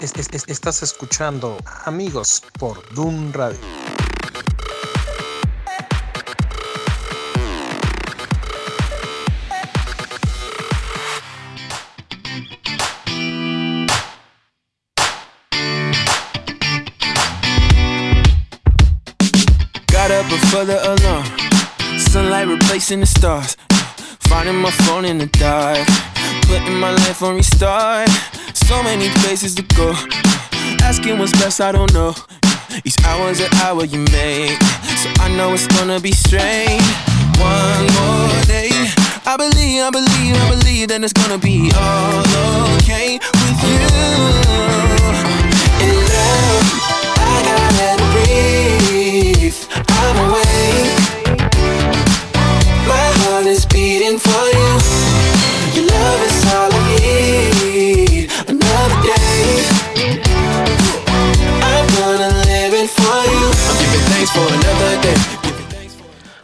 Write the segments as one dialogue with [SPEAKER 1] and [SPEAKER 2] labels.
[SPEAKER 1] Es- es- es- estás escuchando Amigos por Doom Radio.
[SPEAKER 2] Got up before the alarm. Sunlight replacing the stars. Finding my phone in the dark. Putting my life on restart. So many places to go. Asking what's best, I don't know. Each hour's an hour you make. So I know it's gonna be strange. One more day. I believe, I believe, I believe that it's gonna be all okay with you. In love, I gotta breathe. I'm awake.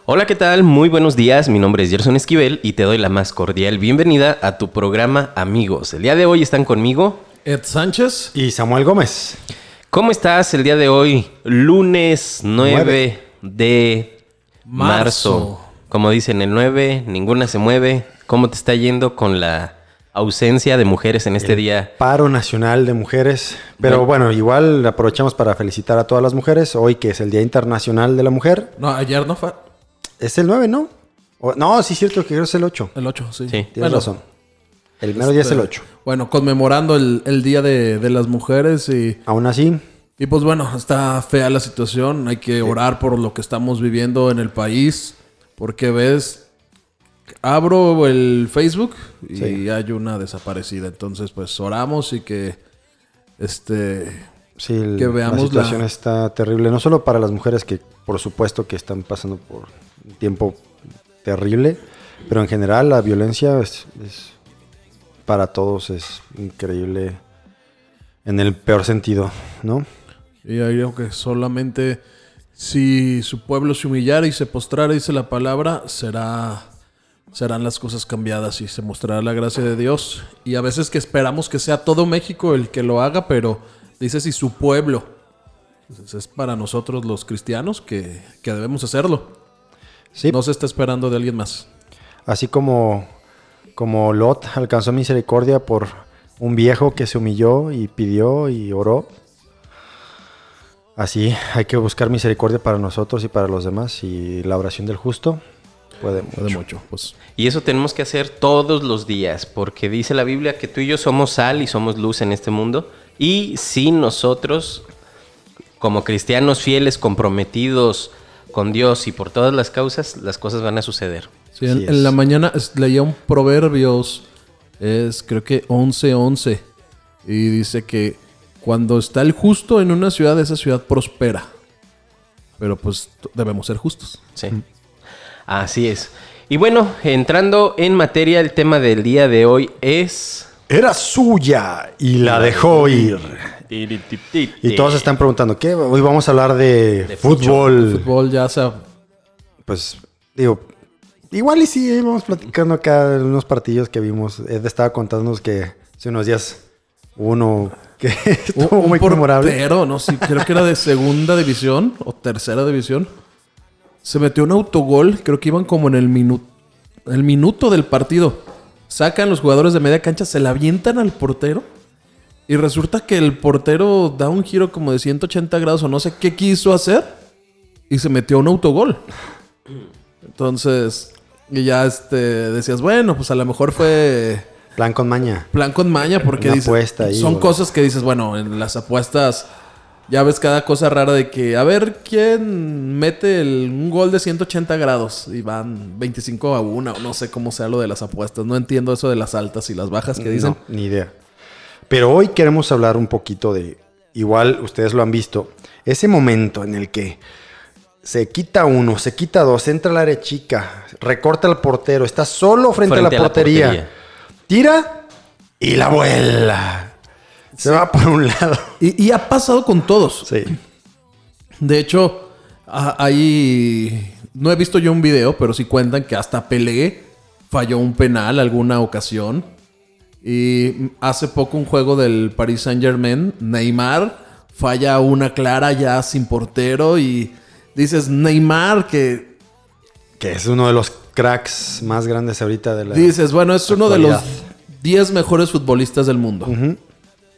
[SPEAKER 3] Hola, ¿qué tal? Muy buenos días. Mi nombre es Gerson Esquivel y te doy la más cordial bienvenida a tu programa Amigos. El día de hoy están conmigo.
[SPEAKER 4] Ed Sánchez.
[SPEAKER 5] Y Samuel Gómez.
[SPEAKER 3] ¿Cómo estás el día de hoy? Lunes 9 de marzo.
[SPEAKER 4] Marzo.
[SPEAKER 3] Como dicen, el 9, ninguna se mueve. ¿Cómo te está yendo con la ausencia de mujeres en este día?
[SPEAKER 5] Paro Nacional de Mujeres. Pero bueno, igual aprovechamos para felicitar a todas las mujeres. Hoy que es el Día Internacional de la Mujer.
[SPEAKER 4] No, ayer no fue.
[SPEAKER 5] Es el 9, ¿no? O- no, sí es cierto que creo que es el 8.
[SPEAKER 4] El 8, sí.
[SPEAKER 3] Sí.
[SPEAKER 5] Tienes
[SPEAKER 4] Bueno,
[SPEAKER 5] razón. El mero día es el 8.
[SPEAKER 4] Bueno, conmemorando el, el Día de, de las Mujeres y,
[SPEAKER 5] Aún así,
[SPEAKER 4] y pues bueno, está fea la situación. Hay que orar por lo que estamos viviendo en el país. Porque ves, abro el Facebook y
[SPEAKER 5] Sí.
[SPEAKER 4] hay una desaparecida. Entonces, pues oramos y que este
[SPEAKER 5] sí, el-
[SPEAKER 4] Que veamos
[SPEAKER 5] la situación
[SPEAKER 4] la-
[SPEAKER 5] está terrible. No solo para las mujeres que por supuesto que están pasando por tiempo terrible, pero en general la violencia es, para todos es increíble en el peor sentido, ¿no?
[SPEAKER 4] Y ahí digo que solamente si su pueblo se humillara y se postrara, dice la palabra, será, serán las cosas cambiadas y se mostrará la gracia de Dios. Y a veces que esperamos que sea todo México el que lo haga, pero dice si su pueblo. Entonces es para nosotros los cristianos que, que debemos hacerlo.
[SPEAKER 5] Sí,
[SPEAKER 4] No se está esperando de alguien más.
[SPEAKER 5] Así como, como Lot alcanzó misericordia por un viejo que se humilló y pidió y oró. Así hay que buscar misericordia para nosotros y para los demás. Y la oración del justo puede mucho.
[SPEAKER 4] Puede mucho. Pues
[SPEAKER 3] Y eso tenemos que hacer todos los días, porque dice la Biblia que tú y yo somos sal y somos luz en este mundo. Y si nosotros, como cristianos fieles, comprometidos con Dios y por todas las causas, las cosas van a suceder.
[SPEAKER 4] Sí, en, la mañana leía un proverbios, es creo que 11:11, y dice que cuando está el justo en una ciudad, esa ciudad prospera. Pero pues debemos ser justos.
[SPEAKER 3] Sí. Así es. Y bueno, entrando en materia, el tema del día de hoy es...
[SPEAKER 5] Era suya y la dejó ir. Y todos están preguntando, ¿qué? Hoy vamos a hablar de,
[SPEAKER 3] De
[SPEAKER 5] fútbol.
[SPEAKER 4] Fútbol ya sea...
[SPEAKER 5] Pues digo, igual y sí, vamos platicando acá de unos partidos que vimos. Ed estaba contándonos que hace unos días uno que estuvo
[SPEAKER 4] un
[SPEAKER 5] muy memorable.
[SPEAKER 4] portero, no sé, creo que era de segunda división o tercera división. Se metió un autogol, creo que iban como en el minuto, el minuto del partido. Sacan los jugadores de media cancha, se la avientan al portero. Y resulta que el portero da un giro como de 180 grados o no sé qué quiso hacer. Y se metió un autogol. Entonces, y ya este, decías, bueno, pues a lo mejor fue
[SPEAKER 5] Plan con maña.
[SPEAKER 4] plan con maña porque
[SPEAKER 5] Una apuesta ahí,
[SPEAKER 4] son cosas que dices, bueno, en las apuestas ya ves cada cosa rara de que a ver quién mete el- un gol de 180 grados y van 25 a 1 o no sé cómo sea lo de las apuestas, no entiendo eso de las altas y las bajas que dicen.
[SPEAKER 5] No, ni idea. Pero hoy queremos hablar un poquito de, igual ustedes lo han visto, ese momento en el que se quita uno, se quita dos, entra al área chica, recorta al portero, está solo frente,
[SPEAKER 3] Frente
[SPEAKER 5] a,
[SPEAKER 3] a
[SPEAKER 5] la
[SPEAKER 3] la
[SPEAKER 5] portería, tira y la vuela. Se va por un lado.
[SPEAKER 4] Y, y ha pasado con todos.
[SPEAKER 5] Sí.
[SPEAKER 4] De hecho, ahí no he visto yo un video, pero sí cuentan que hasta Pelé falló un penal alguna ocasión. Y hace poco un juego del Paris Saint Germain, Neymar falla una clara ya sin portero y dices Neymar que
[SPEAKER 5] Que es uno de los cracks más grandes ahorita de la.
[SPEAKER 4] dices, bueno, es uno de los
[SPEAKER 5] actualidad.
[SPEAKER 4] 10 mejores futbolistas del mundo.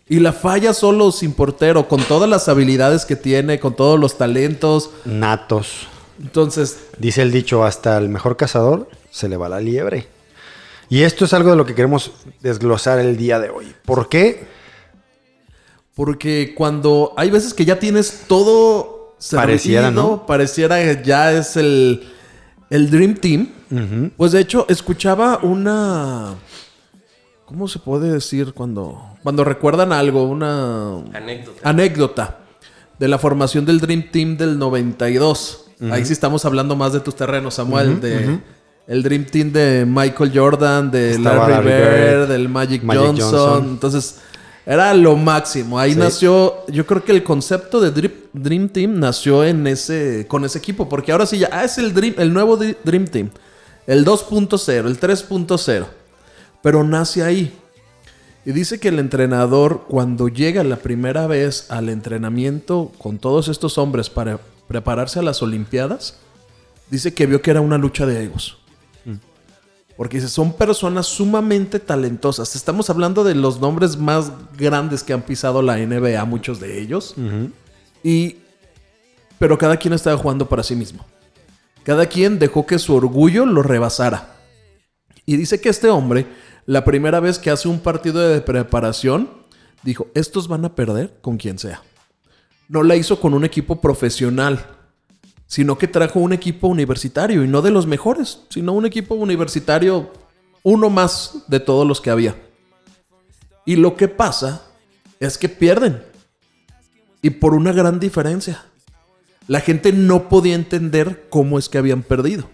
[SPEAKER 4] Y la falla solo sin portero, con todas las habilidades que tiene, con todos los talentos.
[SPEAKER 5] Natos.
[SPEAKER 4] Entonces,
[SPEAKER 5] Dice el dicho, hasta el mejor cazador se le va la liebre. Y esto es algo de lo que queremos desglosar el día de hoy. ¿Por qué?
[SPEAKER 4] Porque cuando hay veces que ya tienes todo
[SPEAKER 5] Pareciera, ¿no?
[SPEAKER 4] Pareciera que ya es el, el Dream Team. Pues de hecho, escuchaba una. ¿Cómo se puede decir cuando, cuando recuerdan algo? Una
[SPEAKER 3] Anécdota.
[SPEAKER 4] anécdota de la formación del Dream Team del 92. Ahí sí estamos hablando más de tus terrenos, Samuel. de El Dream Team de Michael Jordan, de
[SPEAKER 5] Estaba
[SPEAKER 4] Larry, Bird,
[SPEAKER 5] Bird,
[SPEAKER 4] del Magic,
[SPEAKER 5] Magic
[SPEAKER 4] Johnson.
[SPEAKER 5] Johnson.
[SPEAKER 4] Entonces, era lo máximo. Ahí
[SPEAKER 5] Sí.
[SPEAKER 4] nació, yo creo que el concepto de Dream, Dream Team nació en ese, con ese equipo. Porque ahora sí ya, ah, es el, Dream, el nuevo Dr- Dream Team. El 2.0, el 3.0. Pero nace ahí. Y dice que el entrenador, cuando llega la primera vez al entrenamiento con todos estos hombres para prepararse a las Olimpiadas, dice que vio que era una lucha de egos. Porque son personas sumamente talentosas. Estamos hablando de los nombres más grandes que han pisado la NBA, muchos de ellos. Y. Pero cada quien estaba jugando para sí mismo. Cada quien dejó que su orgullo lo rebasara. Y dice que este hombre, la primera vez que hace un partido de preparación, dijo, estos van a perder con quien sea. No la hizo con un equipo profesional, sino que trajo un equipo universitario y no de los mejores, sino un equipo universitario, uno más de todos los que había. Y lo que pasa es que pierden. Y por una gran diferencia. La gente no podía entender cómo es que habían perdido.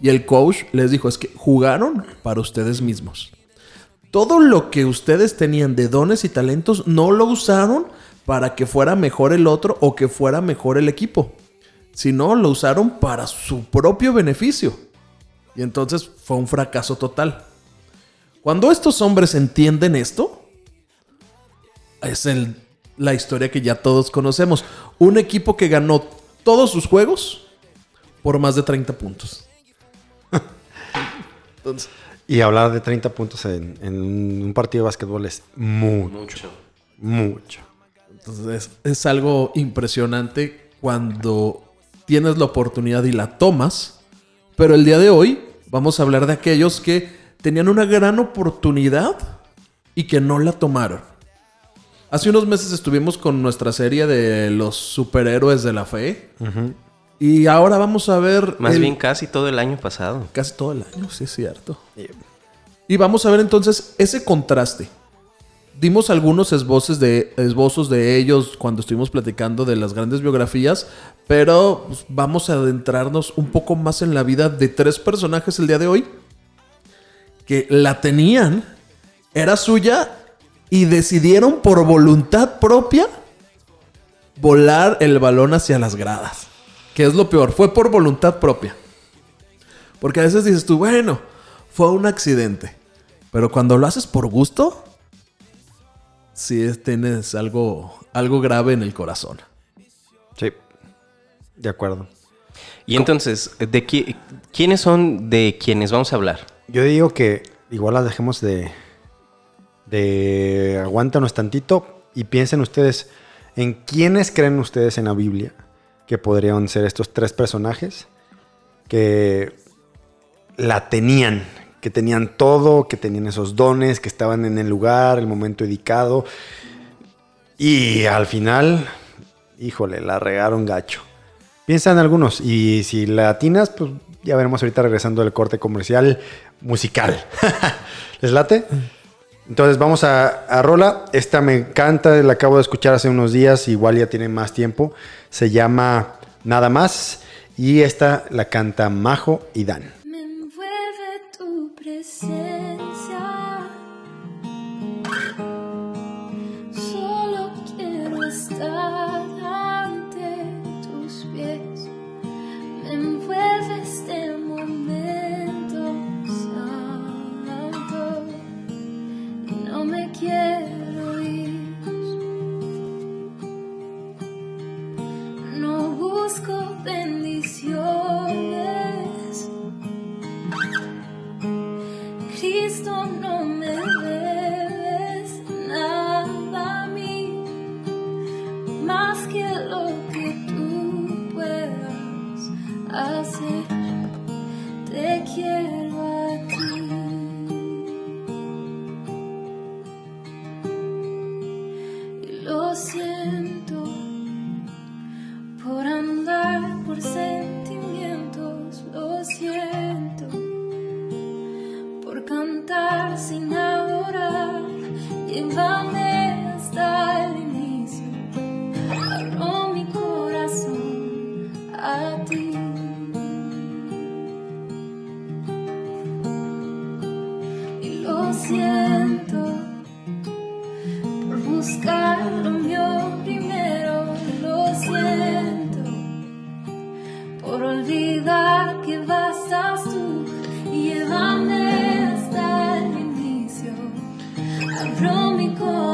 [SPEAKER 4] Y el coach les dijo, es que jugaron para ustedes mismos. Todo lo que ustedes tenían de dones y talentos no lo usaron para que fuera mejor el otro o que fuera mejor el equipo, sino lo usaron para su propio beneficio. Y entonces fue un fracaso total. Cuando estos hombres entienden esto, es el- la historia que ya todos conocemos. Un equipo que ganó todos sus juegos por más de 30 puntos. Entonces,
[SPEAKER 5] Y hablar de 30 puntos en, en un partido de básquetbol es mucho.
[SPEAKER 3] Mucho.
[SPEAKER 5] Mucho.
[SPEAKER 4] entonces es, es algo impresionante cuando tienes la oportunidad y la tomas. Pero el día de hoy vamos a hablar de aquellos que tenían una gran oportunidad y que no la tomaron. Hace unos meses estuvimos con nuestra serie de los superhéroes de la fe. Y ahora vamos a ver...
[SPEAKER 3] Más
[SPEAKER 4] el-
[SPEAKER 3] bien casi todo el año pasado.
[SPEAKER 4] Casi todo el año, sí es cierto. Y vamos a ver entonces ese contraste. Dimos algunos esbozos de, esbozos de ellos cuando estuvimos platicando de las grandes biografías, pero pues, vamos a adentrarnos un poco más en la vida de tres personajes el día de hoy que la tenían, era suya y decidieron por voluntad propia volar el balón hacia las gradas. Que es lo peor, fue por voluntad propia. Porque a veces dices tú, bueno, fue un accidente. Pero cuando lo haces por gusto, es- tienes algo, algo grave en el corazón.
[SPEAKER 5] Sí. De acuerdo.
[SPEAKER 3] Y entonces, ¿de qui- quiénes son de quienes vamos a hablar?
[SPEAKER 5] Yo digo que igual las dejemos de. de. aguántanos tantito y piensen ustedes en quiénes creen ustedes en la Biblia que podrían ser estos tres personajes que la tenían, que tenían todo, que tenían esos dones, que estaban en el lugar, el momento indicado. Y al final, híjole, la regaron gacho. Piensa en algunos y si la atinas, pues ya veremos ahorita regresando del corte comercial musical. ¿Les late? Entonces vamos a, a Rola. Esta me encanta, la acabo de escuchar hace unos días, igual ya tiene más tiempo. Se llama Nada más y esta la canta Majo y Dan.
[SPEAKER 6] Abro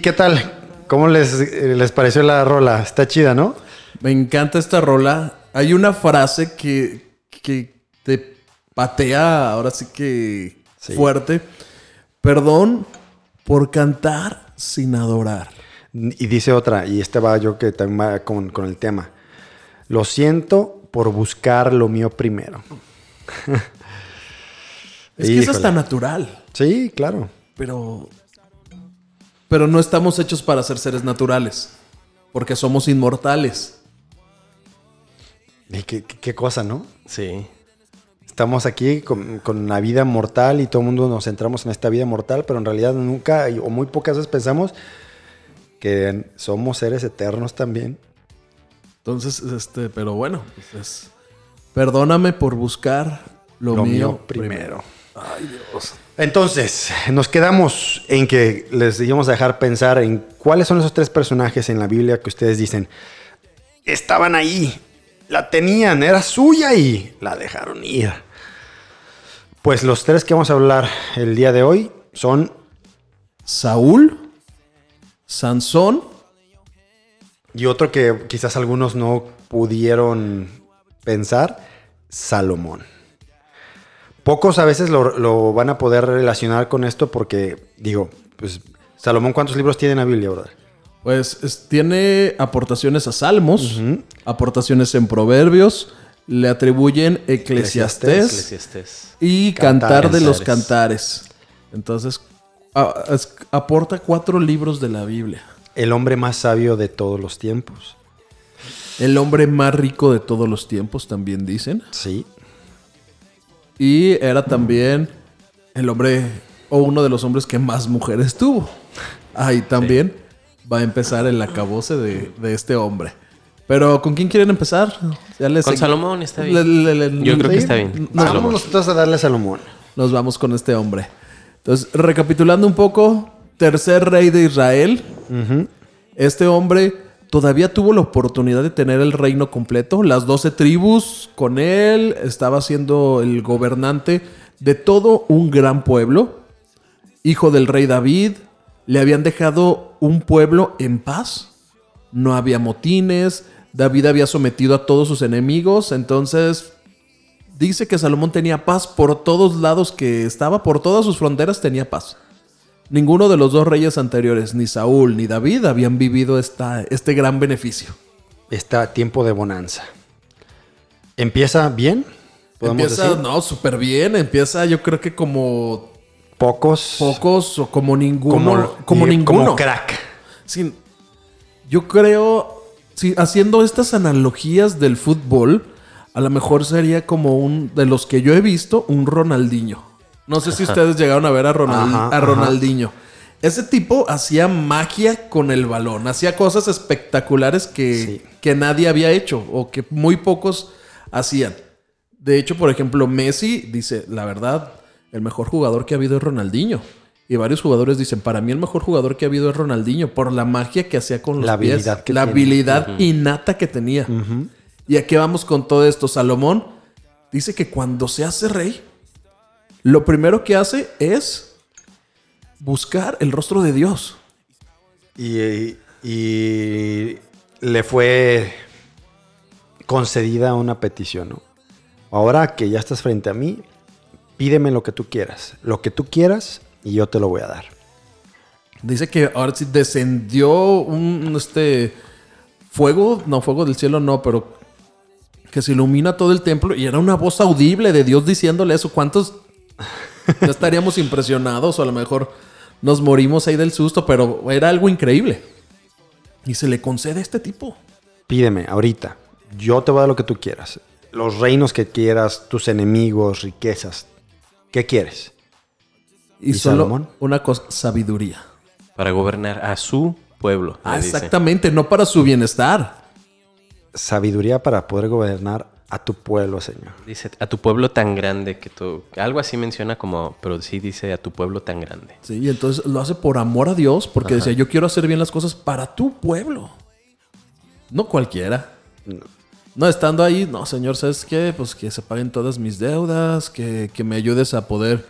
[SPEAKER 5] qué tal? ¿Cómo les, eh, les pareció la rola? Está chida, ¿no?
[SPEAKER 4] Me encanta esta rola. Hay una frase que, que te patea ahora sí que
[SPEAKER 5] Sí.
[SPEAKER 4] fuerte. Perdón por cantar sin adorar.
[SPEAKER 5] Y dice otra, y este va yo que también va con, con el tema. Lo siento por buscar lo mío primero.
[SPEAKER 4] Es que eso está natural,
[SPEAKER 5] Sí, claro.
[SPEAKER 4] pero. Pero no estamos hechos para ser seres naturales. Porque somos inmortales.
[SPEAKER 5] Y qué, cosa, ¿no?
[SPEAKER 3] Sí.
[SPEAKER 5] Estamos aquí con, con la vida mortal y todo el mundo nos centramos en esta vida mortal, pero en realidad nunca o muy pocas veces pensamos que somos seres eternos también.
[SPEAKER 4] Entonces, este, pero bueno, pues es- Perdóname por buscar lo,
[SPEAKER 5] Lo
[SPEAKER 4] mío,
[SPEAKER 5] mío
[SPEAKER 4] primero.
[SPEAKER 5] primero.
[SPEAKER 4] Ay, Dios.
[SPEAKER 5] Entonces, nos quedamos en que les íbamos a dejar pensar en cuáles son esos tres personajes en la Biblia que ustedes dicen, estaban ahí, la tenían, era suya y la dejaron ir. Pues los tres que vamos a hablar el día de hoy son
[SPEAKER 4] Saúl, Sansón
[SPEAKER 5] Y otro que quizás algunos no pudieron pensar, Salomón. Pocos a veces lo, lo van a poder relacionar con esto porque, digo, pues, Salomón, ¿cuántos libros tiene en la Biblia, brother?
[SPEAKER 4] Pues es- tiene aportaciones a Salmos, aportaciones en Proverbios, le atribuyen Eclesiastés
[SPEAKER 3] Eclesiastés.
[SPEAKER 4] y
[SPEAKER 5] Cantares.
[SPEAKER 4] Cantar de los
[SPEAKER 3] Cantares.
[SPEAKER 4] Cantares. Entonces, a- es- aporta cuatro libros de la Biblia.
[SPEAKER 5] El hombre más sabio de todos los tiempos.
[SPEAKER 4] El hombre más rico de todos los tiempos, también dicen.
[SPEAKER 5] Sí.
[SPEAKER 4] Y era también el hombre o uno de los hombres que más mujeres tuvo. Ahí también va a empezar el acabose de, de este hombre. Pero ¿con quién quieren empezar? Ya les-
[SPEAKER 3] Con Salomón está bien.
[SPEAKER 4] Le- le- le-
[SPEAKER 3] Yo creo que está bien.
[SPEAKER 4] Nos,
[SPEAKER 3] Salomón.
[SPEAKER 5] Vámonos entonces a darle a Salomón.
[SPEAKER 4] nos vamos con este hombre. Entonces, recapitulando un poco, tercer rey de Israel. Este hombre todavía tuvo la oportunidad de tener el reino completo. Las doce tribus con él. Estaba siendo el gobernante de todo un gran pueblo. Hijo del rey David. Le habían dejado un pueblo en paz. No había motines. David había sometido a todos sus enemigos. Entonces, dice que Salomón tenía paz por todos lados que estaba, por todas sus fronteras tenía paz. Ninguno de los dos reyes anteriores, ni Saúl ni David, habían vivido esta, este gran beneficio.
[SPEAKER 5] Está tiempo de bonanza. ¿Empieza bien? ¿Podemos
[SPEAKER 4] Empieza,
[SPEAKER 5] decir?
[SPEAKER 4] no, súper bien. Empieza, yo creo que como
[SPEAKER 5] Pocos.
[SPEAKER 4] pocos o como ninguno.
[SPEAKER 5] Como,
[SPEAKER 4] Como,
[SPEAKER 5] y-
[SPEAKER 4] ninguno.
[SPEAKER 5] Como crack.
[SPEAKER 4] Sí, yo creo, sí, haciendo estas analogías del fútbol, a lo mejor sería como un, de los que yo he visto, un Ronaldinho. No sé si ustedes llegaron a ver a, Ronald-
[SPEAKER 5] Ajá,
[SPEAKER 4] a
[SPEAKER 5] ajá.
[SPEAKER 4] Ronaldinho. Ese tipo hacía magia con el balón, hacía cosas espectaculares que,
[SPEAKER 5] Sí.
[SPEAKER 4] que nadie había hecho o que muy pocos hacían. De hecho, por ejemplo, Messi dice, la verdad, el mejor jugador que ha habido es Ronaldinho. Y varios jugadores dicen, para mí el mejor jugador que ha habido es Ronaldinho, por la magia que hacía con los
[SPEAKER 5] La
[SPEAKER 4] pies,
[SPEAKER 5] habilidad que
[SPEAKER 4] la
[SPEAKER 5] tiene.
[SPEAKER 4] habilidad innata que tenía. Y aquí vamos con todo esto. Salomón dice que cuando se hace rey, lo primero que hace es buscar el rostro de Dios.
[SPEAKER 5] Y, y le fue concedida una petición, ¿no? Ahora que ya estás frente a mí, pídeme lo que tú quieras. Lo que tú quieras y yo te lo voy a dar.
[SPEAKER 4] Dice que ahora sí descendió un un, este fuego, no fuego del cielo, no, pero que se ilumina todo el templo y era una voz audible de Dios diciéndole eso. ¿Cuántos ya estaríamos impresionados o a lo mejor nos morimos ahí del susto, pero era algo increíble. Y se le concede a este tipo.
[SPEAKER 5] Pídeme ahorita. Yo te voy a dar lo que tú quieras. Los reinos que quieras, tus enemigos, riquezas. ¿Qué quieres?
[SPEAKER 4] Y,
[SPEAKER 5] ¿Y
[SPEAKER 4] solo
[SPEAKER 5] Salomón?
[SPEAKER 4] una cosa, sabiduría.
[SPEAKER 3] Para gobernar a su pueblo.
[SPEAKER 4] Ah,
[SPEAKER 3] dice.
[SPEAKER 4] exactamente, no para su bienestar.
[SPEAKER 5] Sabiduría para poder gobernar a tu pueblo, Señor.
[SPEAKER 3] Dice, a tu pueblo tan grande que tú... Algo así menciona como... Pero sí dice a tu pueblo tan grande.
[SPEAKER 4] Sí, y entonces lo hace por amor a Dios, porque decía, yo quiero hacer bien las cosas para tu pueblo. No cualquiera. No, estando ahí, no, Señor, ¿sabes qué? Pues que se paguen todas mis deudas, que, que me ayudes a poder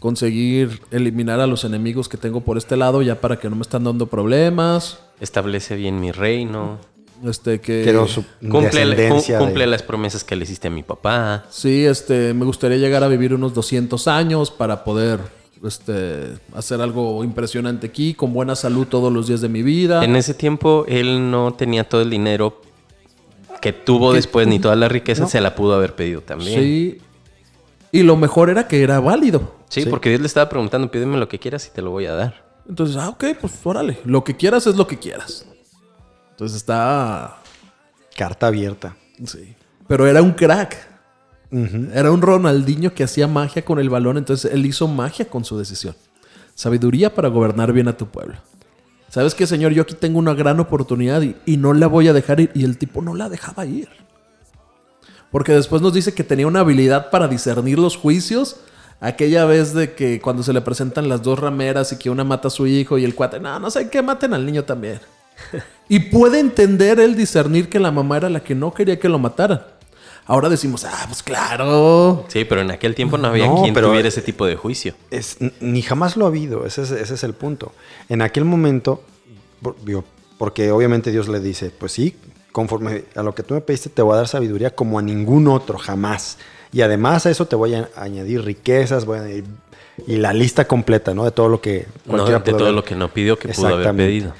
[SPEAKER 4] conseguir eliminar a los enemigos que tengo por este lado, ya para que no me están dando problemas.
[SPEAKER 3] Establece bien mi reino.
[SPEAKER 4] Este, que...
[SPEAKER 5] Quiero su
[SPEAKER 3] Cumple, cum- cumple
[SPEAKER 5] de-
[SPEAKER 3] las promesas que le hiciste a mi papá.
[SPEAKER 4] Sí, este, me gustaría llegar a vivir unos 200 años para poder este, hacer algo impresionante aquí, con buena salud todos los días de mi vida.
[SPEAKER 3] En ese tiempo él no tenía todo el dinero que tuvo después, ni toda la riqueza,
[SPEAKER 4] No.
[SPEAKER 3] se la pudo haber pedido también. Sí,
[SPEAKER 4] Sí. Y lo mejor era que era válido.
[SPEAKER 3] porque Dios le estaba preguntando, pídeme lo que quieras y te lo voy a dar.
[SPEAKER 4] Entonces, ah, ok, pues órale. Lo que quieras es lo que quieras. Entonces está.
[SPEAKER 5] Carta abierta.
[SPEAKER 4] Sí. Pero era un crack. Era un Ronaldinho que hacía magia con el balón. Entonces él hizo magia con su decisión. Sabiduría para gobernar bien a tu pueblo. ¿Sabes qué, señor? Yo aquí tengo una gran oportunidad y, y no la voy a dejar ir. Y el tipo no la dejaba ir. Porque después nos dice que tenía una habilidad para discernir los juicios. Aquella vez de que cuando se le presentan las dos rameras y que una mata a su hijo y el cuate, no, no sé qué, maten al niño también. y puede entender él discernir que la mamá era la que no quería que lo mataran. Ahora decimos, ah, pues claro.
[SPEAKER 3] Sí, pero en aquel tiempo no había
[SPEAKER 5] No,
[SPEAKER 3] quien
[SPEAKER 5] pero-
[SPEAKER 3] tuviera ese tipo de juicio.
[SPEAKER 5] Es, ni jamás lo ha habido, ese es, ese es el punto. En aquel momento, por- digo, porque obviamente Dios le dice, pues sí, conforme a lo que tú me pediste te voy a dar sabiduría como a ningún otro, jamás. Y además a eso te voy a añadir riquezas, voy a añadir- y la lista completa, ¿no? De todo lo que...
[SPEAKER 3] No, de todo lo que no pidió que pudo haber pedido.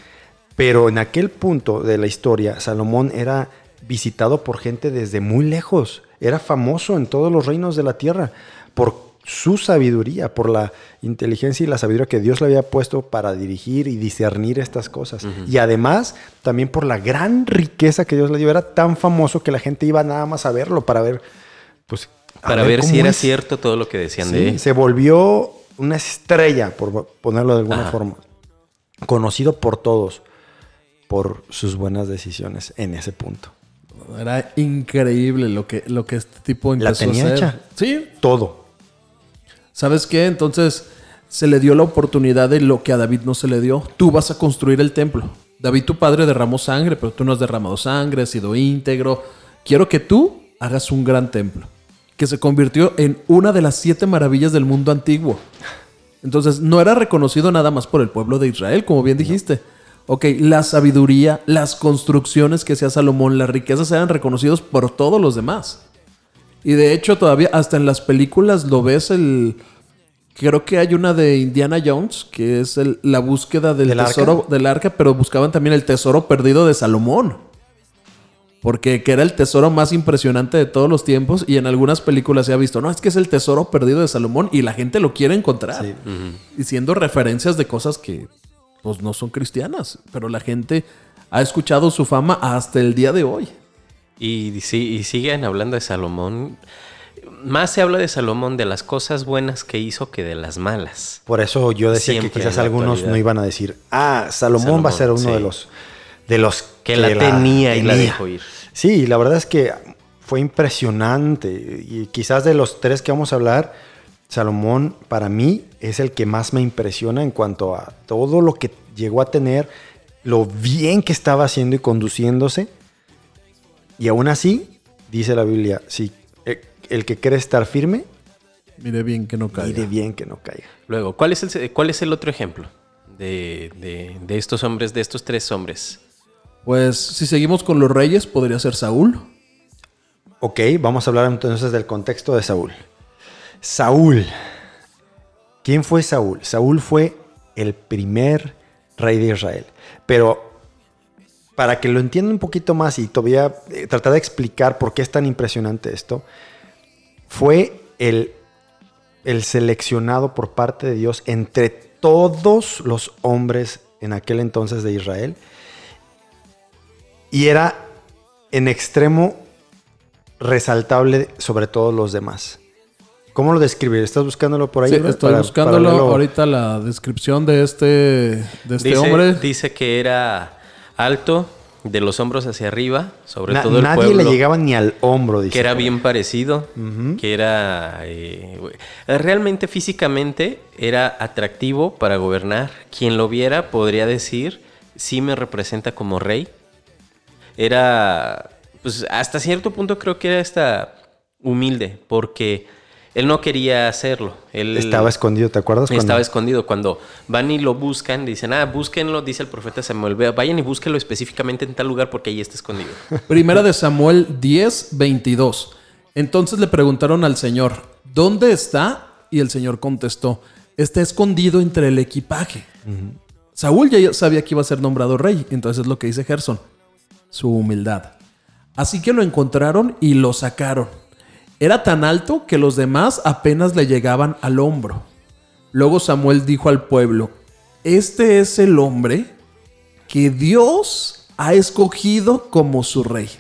[SPEAKER 5] Pero en aquel punto de la historia, Salomón era visitado por gente desde muy lejos. Era famoso en todos los reinos de la tierra por su sabiduría, por la inteligencia y la sabiduría que Dios le había puesto para dirigir y discernir estas cosas. Y además, también por la gran riqueza que Dios le dio. Era tan famoso que la gente iba nada más a verlo para ver, pues...
[SPEAKER 3] Para ver, si era
[SPEAKER 5] es.
[SPEAKER 3] cierto todo lo que decían de él.
[SPEAKER 5] se volvió una estrella, por ponerlo de alguna
[SPEAKER 3] Ajá.
[SPEAKER 5] forma. Conocido por todos por sus buenas decisiones en ese punto.
[SPEAKER 4] Era increíble lo que, lo que este tipo
[SPEAKER 5] La
[SPEAKER 4] empezó
[SPEAKER 5] tenía
[SPEAKER 4] a hacer.
[SPEAKER 5] hecha.
[SPEAKER 4] Sí.
[SPEAKER 5] Todo.
[SPEAKER 4] ¿Sabes qué? Entonces se le dio la oportunidad de lo que a David no se le dio. Tú vas a construir el templo. David, tu padre, derramó sangre, pero tú no has derramado sangre, has sido íntegro. Quiero que tú hagas un gran templo. Que se convirtió en una de las siete maravillas del mundo antiguo. Entonces, no era reconocido nada más por el pueblo de Israel, como bien dijiste. Ok, la sabiduría, las construcciones que hacía Salomón, las riquezas eran reconocidos por todos los demás. Y de hecho, todavía, hasta en las películas lo ves el. Creo que hay una de Indiana Jones, que es el- la búsqueda del
[SPEAKER 5] ¿Del arca?
[SPEAKER 4] tesoro del arca, pero buscaban también el tesoro perdido de Salomón. Porque que era el tesoro más impresionante de todos los tiempos. Y en algunas películas se ha visto, no, es que es el tesoro perdido de Salomón y la gente lo quiere encontrar.
[SPEAKER 5] Sí.
[SPEAKER 4] Diciendo referencias de cosas que pues no son cristianas. Pero la gente ha escuchado su fama hasta el día de hoy.
[SPEAKER 3] Y, sí, y siguen hablando de Salomón. Más se habla de Salomón de las cosas buenas que hizo que de las malas.
[SPEAKER 5] Por eso yo decía
[SPEAKER 3] Siempre
[SPEAKER 5] que quizás algunos no iban a decir, ah, Salomón, va a ser uno de los de los
[SPEAKER 3] Que la tenía y la dejó ir.
[SPEAKER 5] Sí, la verdad es que fue impresionante y quizás de los tres que vamos a hablar, Salomón para mí es el que más me impresiona en cuanto a todo lo que llegó a tener, lo bien que estaba haciendo y conduciéndose. Y aún así, dice la Biblia, si eh, el que quiere estar firme,
[SPEAKER 4] Mire bien que no caiga.
[SPEAKER 5] mire bien que no caiga.
[SPEAKER 3] Luego, ¿cuál es el, cuál es el otro ejemplo de, de- de estos hombres, de estos tres hombres?
[SPEAKER 4] Pues si seguimos con los reyes, podría ser Saúl.
[SPEAKER 5] Ok, vamos a hablar entonces del contexto de Saúl. Saúl. ¿Quién fue Saúl? Saúl fue el primer rey de Israel. Pero para que lo entienda un poquito más y todavía eh, tratar de explicar por qué es tan impresionante esto, fue el, el seleccionado por parte de Dios entre todos los hombres en aquel entonces de Israel. Y era en extremo resaltable sobre todos los demás. ¿Cómo lo describir? ¿Estás buscándolo por ahí?
[SPEAKER 4] Sí, estoy
[SPEAKER 5] Para-
[SPEAKER 4] buscándolo
[SPEAKER 5] para
[SPEAKER 4] ahorita la descripción de este, de este
[SPEAKER 3] dice,
[SPEAKER 4] hombre.
[SPEAKER 3] dice que era alto, de los hombros hacia arriba, sobre
[SPEAKER 5] Na-
[SPEAKER 3] todo el
[SPEAKER 5] nadie
[SPEAKER 3] pueblo.
[SPEAKER 5] le llegaba ni al hombro, dice.
[SPEAKER 3] que era bien parecido, que era eh, realmente físicamente era atractivo para gobernar. Quien lo viera podría decir, sí me representa como rey. Era, pues hasta cierto punto creo que era hasta humilde, porque él no quería hacerlo. Él
[SPEAKER 5] Estaba escondido, ¿te acuerdas? Cuando-
[SPEAKER 3] estaba escondido. Cuando van y lo buscan, dicen, ah, búsquenlo, dice el profeta Samuel, "Ve- vayan y búsquenlo específicamente en tal lugar porque ahí está escondido.
[SPEAKER 4] Primera de Samuel 10, 22. Entonces le preguntaron al Señor, ¿dónde está? Y el Señor contestó, está escondido entre el equipaje. Saúl ya sabía que iba a ser nombrado rey, entonces es lo que dice Gerson, su humildad. Así que lo encontraron y lo sacaron. Era tan alto que los demás apenas le llegaban al hombro. Luego Samuel dijo al pueblo, este es el hombre que Dios ha escogido como su rey.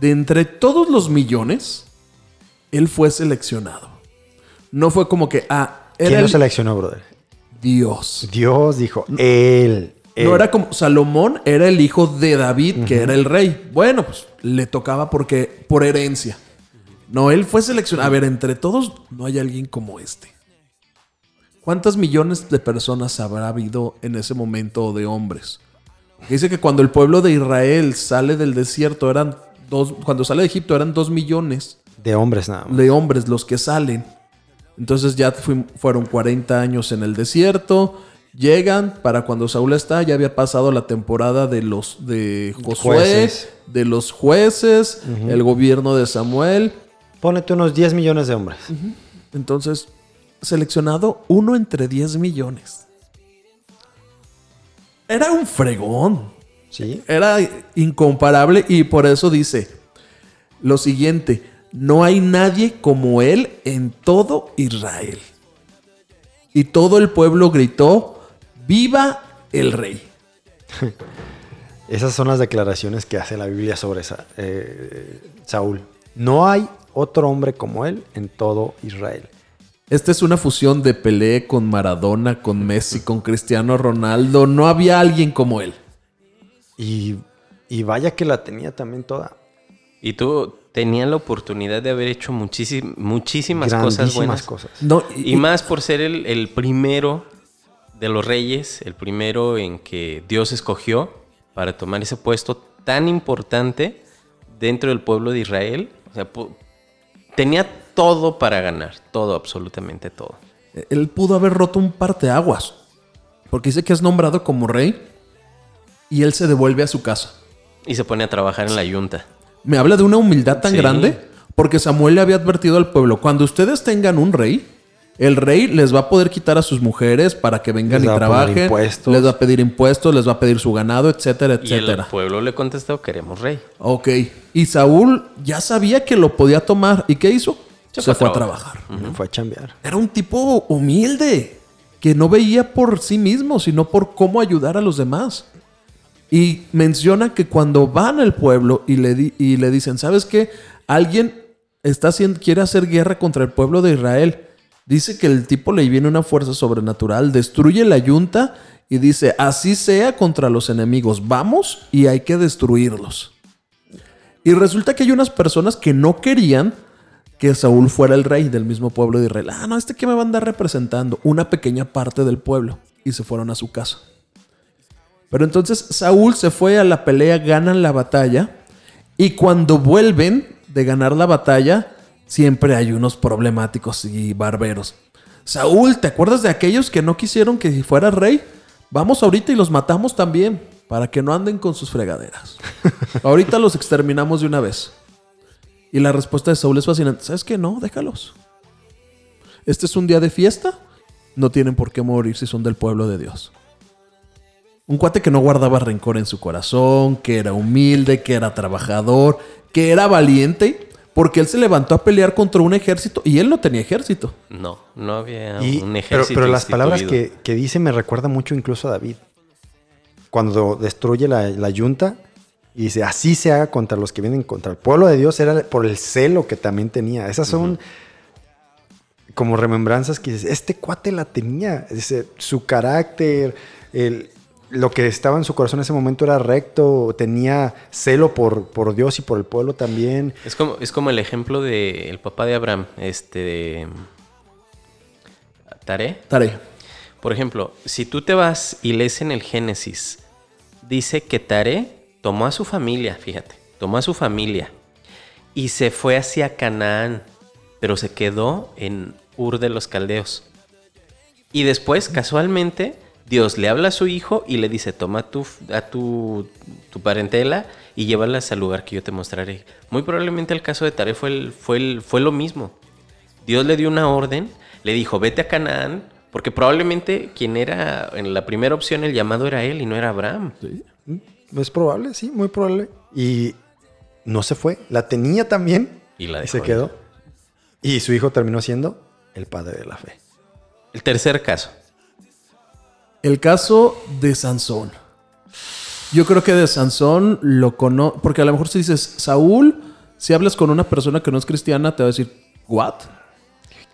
[SPEAKER 4] De entre todos los millones, él fue seleccionado. No fue como que, ah,
[SPEAKER 5] ¿Quién
[SPEAKER 4] era
[SPEAKER 5] lo
[SPEAKER 4] el
[SPEAKER 5] seleccionó, brother?
[SPEAKER 4] Dios.
[SPEAKER 5] Dios dijo, él. él.
[SPEAKER 4] No era como Salomón, era el hijo de David, que era el rey. Bueno, pues le tocaba porque por herencia. No, él fue seleccionado. A ver, entre todos no hay alguien como este. ¿Cuántas millones de personas habrá habido en ese momento de hombres? Dice que cuando el pueblo de Israel sale del desierto eran dos, cuando sale de Egipto eran dos millones
[SPEAKER 5] De hombres nada más.
[SPEAKER 4] de hombres los que salen. Entonces ya fui- fueron 40 años en el desierto. Llegan para cuando Saúl está, ya había pasado la temporada de los de Josué,
[SPEAKER 5] Jueces.
[SPEAKER 4] de los jueces, el gobierno de Samuel.
[SPEAKER 5] Pónete unos 10 millones de hombres.
[SPEAKER 4] Entonces, seleccionado uno entre 10 millones. Era un fregón.
[SPEAKER 5] ¿Sí?
[SPEAKER 4] Era incomparable y por eso dice lo siguiente, no hay nadie como él en todo Israel. Y todo el pueblo gritó, viva el rey.
[SPEAKER 5] Esas son las declaraciones que hace la Biblia sobre Sa- eh, Saúl. No hay otro hombre como él en todo Israel.
[SPEAKER 4] Esta es una fusión de Pelé con Maradona, con Messi, con Cristiano Ronaldo. No había alguien como él.
[SPEAKER 5] Y, y vaya que la tenía también toda.
[SPEAKER 3] Y tú tenías la oportunidad de haber hecho muchísim- muchísimas cosas buenas.
[SPEAKER 5] cosas.
[SPEAKER 4] No,
[SPEAKER 3] Y más por ser el, el primero de los reyes, el primero en que Dios escogió para tomar ese puesto tan importante dentro del pueblo de Israel. O sea, tenía todo para ganar, todo, absolutamente todo.
[SPEAKER 4] Él pudo haber roto un parteaguas. Porque dice que es nombrado como rey y él se devuelve a su casa.
[SPEAKER 3] Y se pone a trabajar en la yunta.
[SPEAKER 4] Me habla de una humildad tan
[SPEAKER 3] Sí.
[SPEAKER 4] grande Porque Samuel le había advertido al pueblo, cuando ustedes tengan un rey, el rey les va a poder quitar a sus mujeres para que vengan
[SPEAKER 5] Les
[SPEAKER 4] y
[SPEAKER 5] va a poner
[SPEAKER 4] trabajen,
[SPEAKER 5] impuestos.
[SPEAKER 4] les va a pedir impuestos, les va a pedir su ganado, etcétera,
[SPEAKER 3] Y el
[SPEAKER 4] etcétera.
[SPEAKER 3] pueblo le contestó, queremos rey.
[SPEAKER 4] Ok. Y Saúl ya sabía que lo podía tomar. ¿Y qué hizo? Se,
[SPEAKER 3] Se
[SPEAKER 4] fue a trabajar.
[SPEAKER 5] Fue a chambear.
[SPEAKER 4] Era un tipo humilde, que no veía por sí mismo, sino por cómo ayudar a los demás. Y menciona que cuando van al pueblo y le, di- y le dicen, ¿sabes qué? Alguien está haciendo, quiere hacer guerra contra el pueblo de Israel. Dice que el tipo le viene una fuerza sobrenatural, destruye la yunta y dice, así sea contra los enemigos, vamos y hay que destruirlos. Y resulta que hay unas personas que no querían que Saúl fuera el rey del mismo pueblo de Israel. Ah, no, este que me va a andar representando una pequeña parte del pueblo. Y se fueron a su casa. Pero entonces Saúl se fue a la pelea, ganan la batalla. Y cuando vuelven de ganar la batalla, siempre hay unos problemáticos y barberos. Saúl, ¿te acuerdas de aquellos que no quisieron que fuera rey? Vamos ahorita y los matamos también, para que no anden con sus fregaderas. ahorita los exterminamos de una vez. Y la respuesta de Saúl es fascinante. ¿Sabes qué? No, déjalos. Este es un día de fiesta. No tienen por qué morir si son del pueblo de Dios. Un cuate que no guardaba rencor en su corazón, que era humilde, que era trabajador, que era valiente, porque él se levantó a pelear contra un ejército y él no tenía ejército.
[SPEAKER 3] No, no había
[SPEAKER 5] Y-
[SPEAKER 3] un ejército
[SPEAKER 5] pero las palabras que, que dice me recuerda mucho incluso a David. Cuando destruye la, la yunta y dice, así se haga contra los que vienen contra el pueblo de Dios, era por el celo que también tenía. Esas son como remembranzas que dices, este cuate la tenía. Dice, su carácter, el- lo que estaba en su corazón en ese momento era recto, tenía celo por, por Dios y por el pueblo también.
[SPEAKER 3] Es como, es como el ejemplo del papá de Abraham, este de Taré.
[SPEAKER 4] Tare.
[SPEAKER 3] Por ejemplo, si tú te vas y lees en el Génesis, dice que Taré tomó a su familia, fíjate, tomó a su familia y se fue hacia Canaán, pero se quedó en Ur de los Caldeos. Y después, casualmente, Dios le habla a su hijo y le dice, toma tu, a tu, tu parentela y llévalas al lugar que yo te mostraré. Muy probablemente el caso de Taré fue, el- fue, el- fue lo mismo. Dios le dio una orden, le dijo, vete a Canaán, porque probablemente quien era en la primera opción el llamado era él y no era Abraham.
[SPEAKER 5] Es probable, sí, muy probable. Y no se fue, la tenía también
[SPEAKER 3] Y la
[SPEAKER 5] y se quedó. Y su hijo terminó siendo el padre de la fe.
[SPEAKER 3] El tercer caso.
[SPEAKER 4] El caso de Sansón. Yo creo que de Sansón lo conoce. Porque a lo mejor si dices Saúl, si hablas con una persona que no es cristiana, te va a decir, ¿what?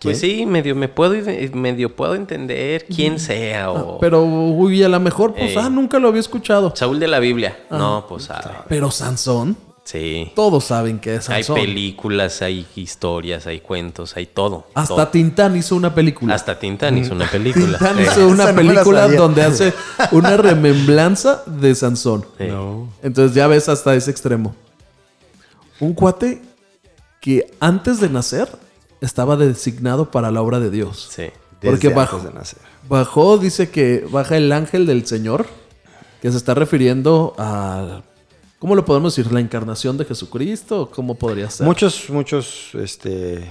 [SPEAKER 3] Pues sí, medio me puedo medio puedo entender quién sea o
[SPEAKER 4] Pero, uy, a lo mejor, pues,
[SPEAKER 3] Ey.
[SPEAKER 4] ah, nunca lo había escuchado.
[SPEAKER 3] Saúl de la Biblia. No, pues ah,
[SPEAKER 4] Pero Sansón,
[SPEAKER 3] sí.
[SPEAKER 4] todos saben que es
[SPEAKER 3] Hay
[SPEAKER 4] Sansón.
[SPEAKER 3] películas, hay historias, hay cuentos, hay todo.
[SPEAKER 4] Hasta
[SPEAKER 3] todo.
[SPEAKER 4] Tintán hizo una película.
[SPEAKER 3] Hasta Tintán hizo una película.
[SPEAKER 4] Tintán
[SPEAKER 3] Sí.
[SPEAKER 4] hizo una
[SPEAKER 5] no
[SPEAKER 4] película donde hace una remembranza de Sansón.
[SPEAKER 3] Sí.
[SPEAKER 4] Entonces ya ves hasta ese extremo. Un cuate que antes de nacer estaba designado para la obra de Dios.
[SPEAKER 3] Sí.
[SPEAKER 5] Desde
[SPEAKER 4] Porque
[SPEAKER 5] antes
[SPEAKER 4] bajo,
[SPEAKER 5] de nacer.
[SPEAKER 4] bajó, dice que baja el ángel del Señor, que se está refiriendo a, ¿cómo lo podemos decir? ¿La encarnación de Jesucristo? ¿Cómo podría ser?
[SPEAKER 5] Muchos, muchos, este,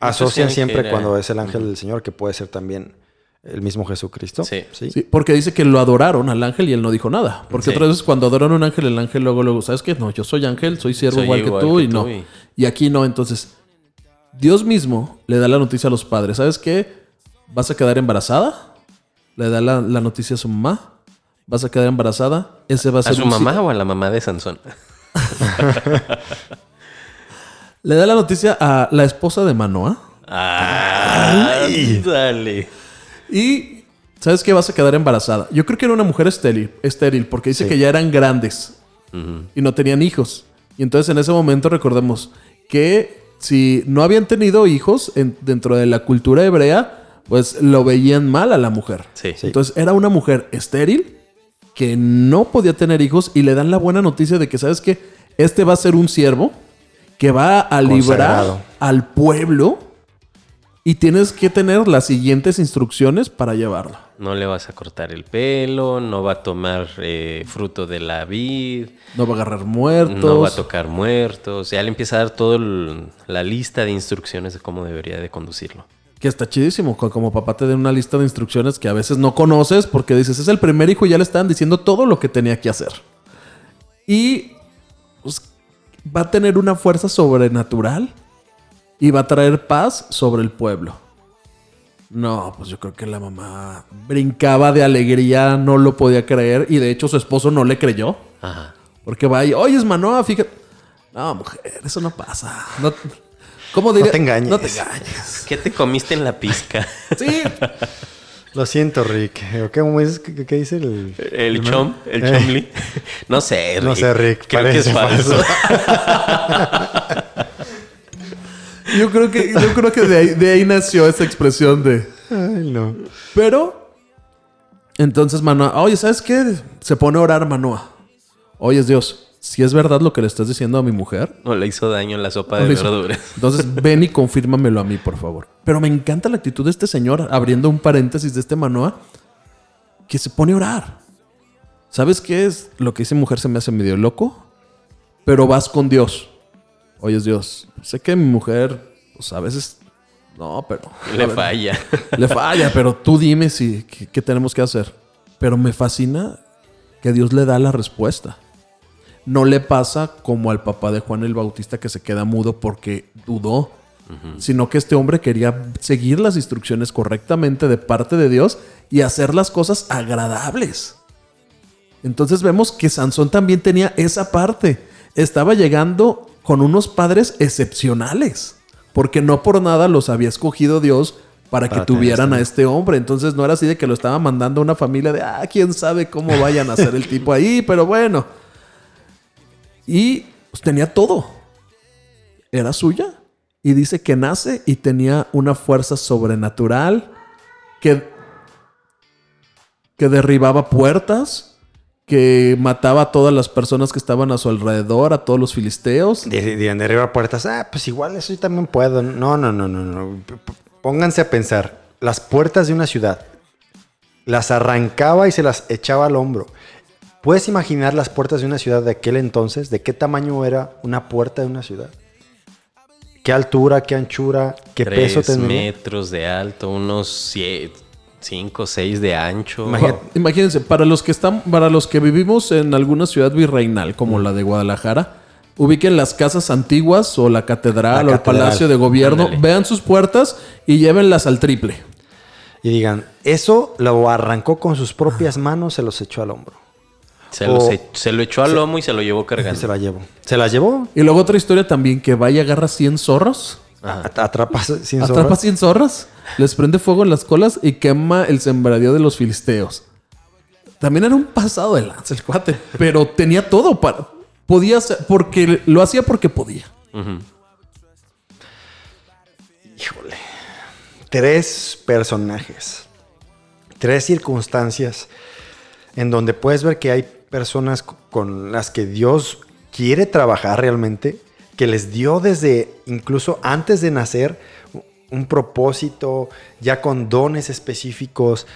[SPEAKER 5] asocian siempre
[SPEAKER 3] era-
[SPEAKER 5] cuando es el ángel del Señor, que puede ser también el mismo Jesucristo.
[SPEAKER 3] Sí.
[SPEAKER 4] Sí, porque dice que lo adoraron al ángel y él no dijo nada. Porque
[SPEAKER 3] Sí.
[SPEAKER 4] otras veces cuando adoran a un ángel, el ángel luego, luego, ¿sabes qué? No, yo soy ángel, soy siervo
[SPEAKER 3] Soy
[SPEAKER 4] igual, que tú
[SPEAKER 3] que
[SPEAKER 4] y
[SPEAKER 3] tú
[SPEAKER 4] no.
[SPEAKER 3] y-
[SPEAKER 4] Y aquí no, entonces Dios mismo le da la noticia a los padres. ¿Sabes qué? ¿Vas a quedar embarazada? Le da la, la noticia a su mamá. ¿Vas a quedar embarazada? Ese va a ser
[SPEAKER 3] ¿A su
[SPEAKER 4] un sí-
[SPEAKER 3] mamá o a la mamá de Sansón?
[SPEAKER 4] Le da la noticia a la esposa de Manoah.
[SPEAKER 3] ¡Ay! Dale.
[SPEAKER 4] Y ¿sabes qué? Vas a quedar embarazada. Yo creo que era una mujer estéril, estéril porque dice que ya eran grandes y no tenían hijos. Y entonces en ese momento recordemos que si no habían tenido hijos en- dentro de la cultura hebrea, pues lo veían mal a la mujer.
[SPEAKER 3] Sí.
[SPEAKER 4] Entonces era una mujer estéril que no podía tener hijos y le dan la buena noticia de que, ¿sabes qué? Este va a ser un siervo que va a librar
[SPEAKER 5] Consagrado.
[SPEAKER 4] al pueblo y tienes que tener las siguientes instrucciones para llevarlo.
[SPEAKER 3] No le vas a cortar el pelo, no va a tomar eh, fruto de la vid,
[SPEAKER 4] No va a agarrar muertos.
[SPEAKER 3] no va a tocar muertos. Ya le empieza a dar toda la lista de instrucciones de cómo debería de conducirlo.
[SPEAKER 4] Que está chidísimo. co- Como papá te den una lista de instrucciones que a veces no conoces porque dices, es el primer hijo y ya le estaban diciendo todo lo que tenía que hacer. Y pues, va a tener una fuerza sobrenatural y va a traer paz sobre el pueblo. No, pues yo creo que la mamá brincaba de alegría, no lo podía creer y de hecho su esposo no le creyó.
[SPEAKER 3] Ajá.
[SPEAKER 4] Porque va y, oye, es Manoa, fíjate. No, mujer, eso no pasa. No, ¿Cómo diría?
[SPEAKER 5] te engañes.
[SPEAKER 4] No te engañes.
[SPEAKER 3] ¿Qué te comiste en la pizca?
[SPEAKER 4] Sí,
[SPEAKER 5] Lo siento, Rick. ¿O ¿Qué, cómo es? ¿Qué, qué dice el...?
[SPEAKER 3] ¿El chom? ¿El
[SPEAKER 5] Eh.
[SPEAKER 3] chomli? No sé, Rick.
[SPEAKER 5] No sé, Rick,
[SPEAKER 3] Creo que es
[SPEAKER 5] parece
[SPEAKER 3] falso.
[SPEAKER 4] yo creo que, yo creo que de, ahí, de ahí nació esa expresión de.
[SPEAKER 5] Ay, no.
[SPEAKER 4] Pero. Entonces Manoa, oye, ¿sabes qué? Se pone a orar Manoa. Oye, Dios, si es verdad lo que le estás diciendo a mi mujer,
[SPEAKER 3] No le hizo daño en la sopa de verduras.
[SPEAKER 4] Entonces ven y confírmamelo a mí, por favor. Pero me encanta la actitud de este señor, abriendo un paréntesis de este Manoa, que se pone a orar. ¿Sabes qué es? Lo que dice mujer se me hace medio loco, pero vas con Dios. Oye, Dios, sé que mi mujer, pues a veces... No, pero...
[SPEAKER 3] Le
[SPEAKER 4] ver,
[SPEAKER 3] falla.
[SPEAKER 4] Le falla, pero tú dime si, qué, qué tenemos que hacer. Pero me fascina que Dios le da la respuesta. No le pasa como al papá de Juan el Bautista que se queda mudo porque dudó, sino que este hombre quería seguir las instrucciones correctamente de parte de Dios y hacer las cosas agradables. Entonces vemos que Sansón también tenía esa parte. Estaba llegando con unos padres excepcionales, porque no por nada los había escogido Dios para que
[SPEAKER 5] Para
[SPEAKER 4] tuvieran
[SPEAKER 5] este-
[SPEAKER 4] a este hombre. Entonces no era así de que lo estaba mandando a una familia de, ah, quién sabe cómo vayan a ser el tipo ahí, pero bueno. Y pues, tenía todo. Era suya. Y dice que nace y tenía una fuerza sobrenatural que, que derribaba puertas, que mataba a todas las personas que estaban a su alrededor, a todos los filisteos.
[SPEAKER 5] De, de, de arriba puertas. Ah, pues igual eso yo también puedo. No, no, no, no, no. Pónganse a pensar. Las puertas de una ciudad. Las arrancaba y se las echaba al hombro. ¿Puedes imaginar las puertas de una ciudad de aquel entonces? ¿De qué tamaño era una puerta de una ciudad? ¿Qué altura, qué anchura, qué peso tenía?
[SPEAKER 3] metros de alto, unos 5 o 6 de ancho.
[SPEAKER 5] Imagínate.
[SPEAKER 4] Imagínense, para los que están, para los que vivimos en alguna ciudad virreinal como la de Guadalajara, ubiquen las casas antiguas o la catedral
[SPEAKER 5] La
[SPEAKER 4] o el palacio de gobierno,
[SPEAKER 3] Ándale.
[SPEAKER 4] vean sus puertas y llévenlas al triple.
[SPEAKER 5] Y digan, eso lo arrancó con sus propias manos, se los echó al hombro.
[SPEAKER 3] Se, lo, se, se lo echó al lomo y se lo llevó
[SPEAKER 5] Y
[SPEAKER 3] cargando.
[SPEAKER 5] se la llevó. ¿Se la llevó?
[SPEAKER 4] Y luego otra historia también que vaya agarra 100 zorros,
[SPEAKER 5] At- Atrapa sin
[SPEAKER 4] atrapa
[SPEAKER 5] zorras.
[SPEAKER 4] 100 zorras, les prende fuego en las colas y quema el sembradío de los filisteos. También era un pasado de lanza el cuate, pero tenía todo para podía hacer porque lo hacía porque podía.
[SPEAKER 5] Híjole. Tres personajes. Tres circunstancias en donde puedes ver que hay personas co- con las que Dios quiere trabajar realmente, que les dio desde incluso antes de nacer un propósito, ya con dones específicos,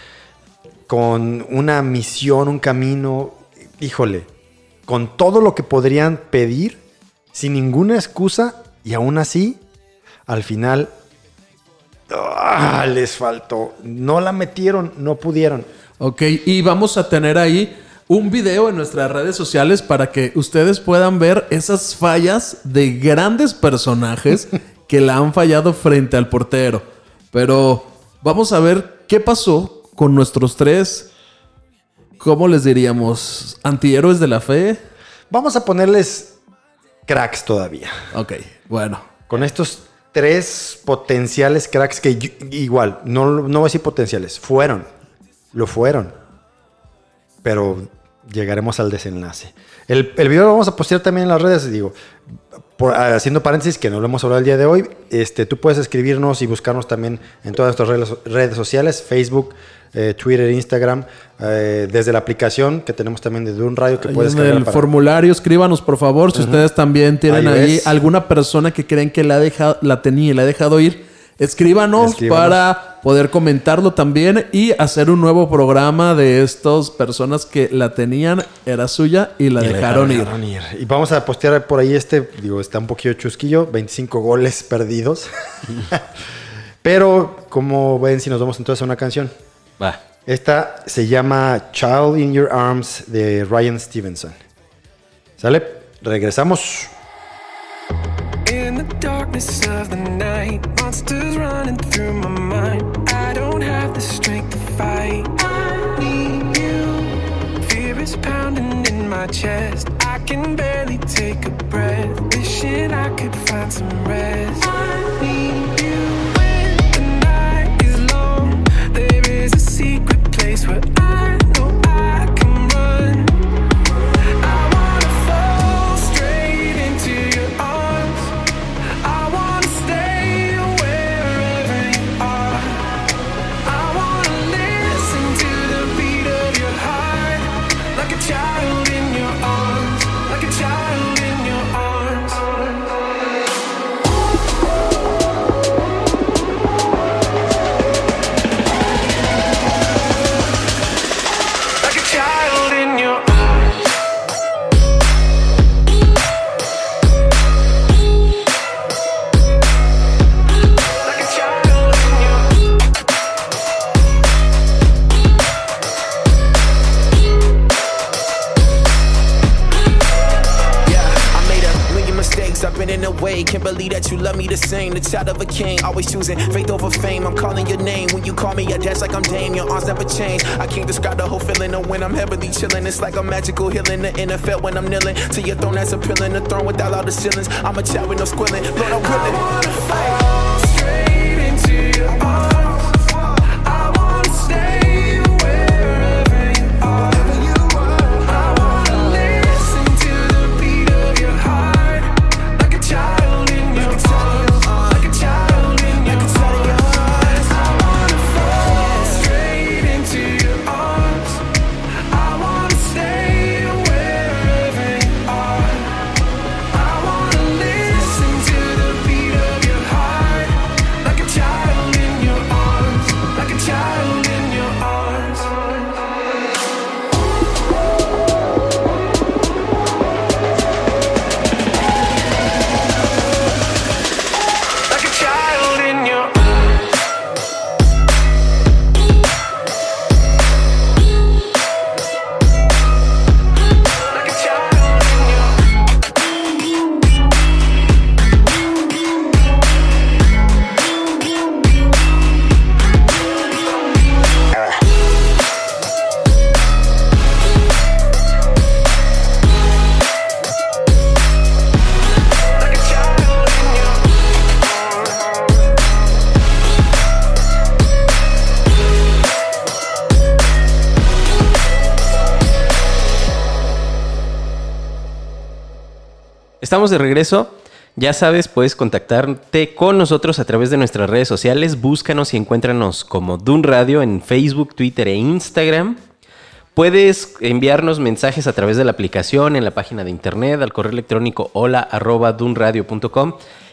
[SPEAKER 5] con una misión, un camino. Híjole, con todo lo que podrían pedir, sin ninguna excusa, y aún así, al final Ah, les faltó. No la metieron, no pudieron.
[SPEAKER 4] Ok, y vamos a tener ahí un video en nuestras redes sociales para que ustedes puedan ver esas fallas de grandes personajes que la han fallado frente al portero. Pero vamos a ver qué pasó con nuestros tres, ¿cómo les diríamos? Antihéroes de la fe.
[SPEAKER 5] Vamos a ponerles cracks todavía.
[SPEAKER 4] Ok, bueno.
[SPEAKER 5] Con estos tres potenciales cracks que yo- igual, no, no voy a decir potenciales, fueron. Lo fueron. Pero llegaremos al desenlace. El, el video lo vamos a postear también en las redes, digo. por- haciendo paréntesis, que no lo hemos hablado el día de hoy, este, tú puedes escribirnos y buscarnos también en todas nuestras redes, redes sociales, Facebook, eh, Twitter, Instagram, eh, desde la aplicación que tenemos también de Dun Radio que
[SPEAKER 4] Ahí
[SPEAKER 5] puedes
[SPEAKER 4] en el
[SPEAKER 5] para-
[SPEAKER 4] formulario, escríbanos por favor si ustedes también tienen ahí alguna persona que creen que la, ha dejado, la tenía y la ha dejado ir. Escríbanos,
[SPEAKER 5] Escríbanos.
[SPEAKER 4] para poder comentarlo también y hacer un nuevo programa de estas personas que la tenían, era suya y la
[SPEAKER 5] Y la
[SPEAKER 4] dejaron ir.
[SPEAKER 5] Y vamos a postear por ahí este, digo, está un poquillo chusquillo, 25 goles perdidos. Pero, como ven, si nos vamos entonces a una canción.
[SPEAKER 3] Va.
[SPEAKER 5] Esta se llama Child in Your Arms de Ryan Stevenson. ¿Sale? Regresamos.
[SPEAKER 2] In the darkness of the night, monsters running through my mind. My chest. I can barely take a breath. Wishing I could find some rest. I need a
[SPEAKER 7] magical healing. The NFL when I'm kneeling to your throne that's appealing. The throne without all the ceilings. I'm a child with no squilling. Lord, I'm willing.
[SPEAKER 3] Estamos de regreso. Ya sabes, puedes contactarte con nosotros a través de nuestras redes sociales. Búscanos y encuéntranos como Dun Radio en Facebook, Twitter e Instagram. Puedes enviarnos mensajes a través de la aplicación, en la página de internet, al correo electrónico hola arroba.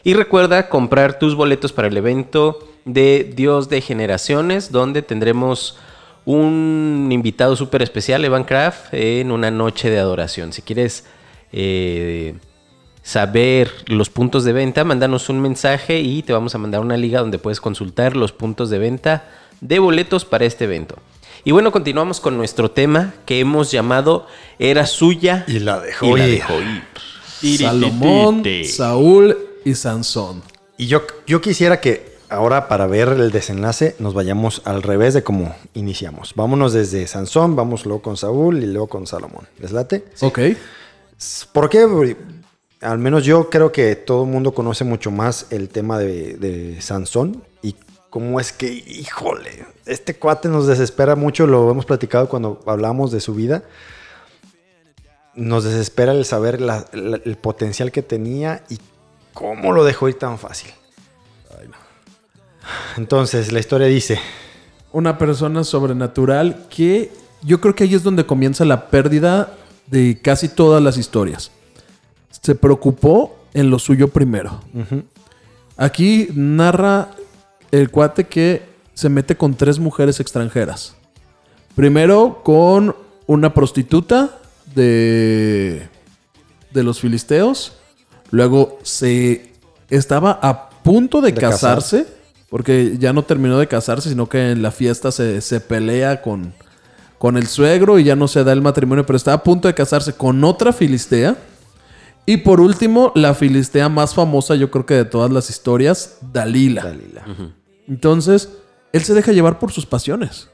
[SPEAKER 3] Y recuerda comprar tus boletos para el evento de Dios de Generaciones, donde tendremos un invitado súper especial, Evan Kraft, en una noche de adoración. Si quieres eh, saber los puntos de venta, mándanos un mensaje y te vamos a mandar una liga donde puedes consultar los puntos de venta de boletos para este evento. Y bueno, continuamos con nuestro tema que hemos llamado Era suya
[SPEAKER 5] Y la dejó
[SPEAKER 3] y la dejó ir.
[SPEAKER 4] Salomón, Saúl y Sansón.
[SPEAKER 5] Y yo, yo quisiera que ahora para ver el desenlace nos vayamos al revés de cómo iniciamos. Vámonos desde Sansón, vamos luego con Saúl y luego con Salomón. ¿Les late?
[SPEAKER 4] Ok.
[SPEAKER 5] ¿Por qué? Al menos yo creo que todo el mundo conoce mucho más el tema de, de Sansón y cómo es que, híjole, este cuate nos desespera mucho, lo hemos platicado cuando hablamos de su vida. Nos desespera el saber la- la- el potencial que tenía y cómo lo dejó ir tan fácil. Entonces, la historia dice,
[SPEAKER 4] Una persona sobrenatural que yo creo que ahí es donde comienza la pérdida de casi todas las historias. Se preocupó en lo suyo primero. Aquí narra el cuate que se mete con tres mujeres extranjeras. Primero con una prostituta de, de los filisteos. Luego se estaba a punto de,
[SPEAKER 5] De
[SPEAKER 4] casarse, porque ya no terminó de casarse, sino que en la fiesta se, se pelea con, con el suegro y ya no se da el matrimonio, pero está a punto de casarse con otra filistea. Y por último, la filistea más famosa, yo creo que de todas las historias, Dalila.
[SPEAKER 5] Dalila.
[SPEAKER 4] Entonces, él se deja llevar por sus pasiones.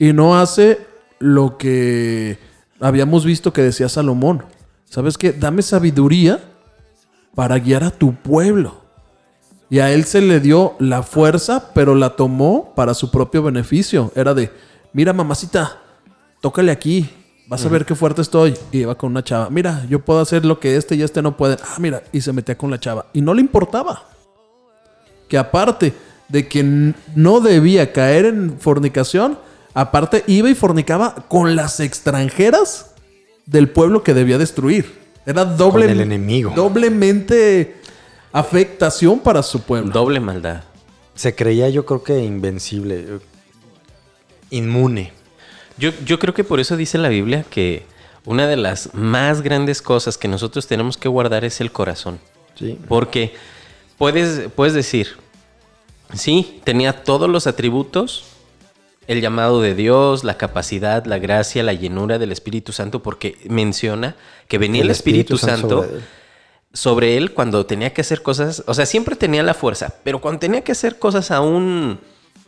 [SPEAKER 4] Y no hace lo que habíamos visto que decía Salomón. ¿Sabes qué? Dame sabiduría para guiar a tu pueblo. Y a él se le dio la fuerza, pero la tomó para su propio beneficio. Era de, mira mamacita, tócale aquí. Vas a ver qué fuerte estoy. Y iba con una chava. Mira, yo puedo hacer lo que este y este no pueden. Ah, mira. Y se metía con la chava. Y no le importaba que aparte de que no debía caer en fornicación, aparte iba y fornicaba con las extranjeras del pueblo que debía destruir. Era doble,
[SPEAKER 5] Con el enemigo.
[SPEAKER 4] doblemente afectación para su pueblo.
[SPEAKER 3] Doble maldad.
[SPEAKER 5] Se creía yo creo que invencible. eh, Inmune.
[SPEAKER 3] Yo, yo creo que por eso dice la Biblia que una de las más grandes cosas que nosotros tenemos que guardar es el corazón.
[SPEAKER 5] Sí.
[SPEAKER 3] Porque puedes, puedes decir, sí, tenía todos los atributos, el llamado de Dios, la capacidad, la gracia, la llenura del Espíritu Santo, porque menciona que venía el, Espíritu, Santo,
[SPEAKER 5] sobre él.
[SPEAKER 3] sobre él cuando tenía que hacer cosas, o sea, siempre tenía la fuerza, pero cuando tenía que hacer cosas aún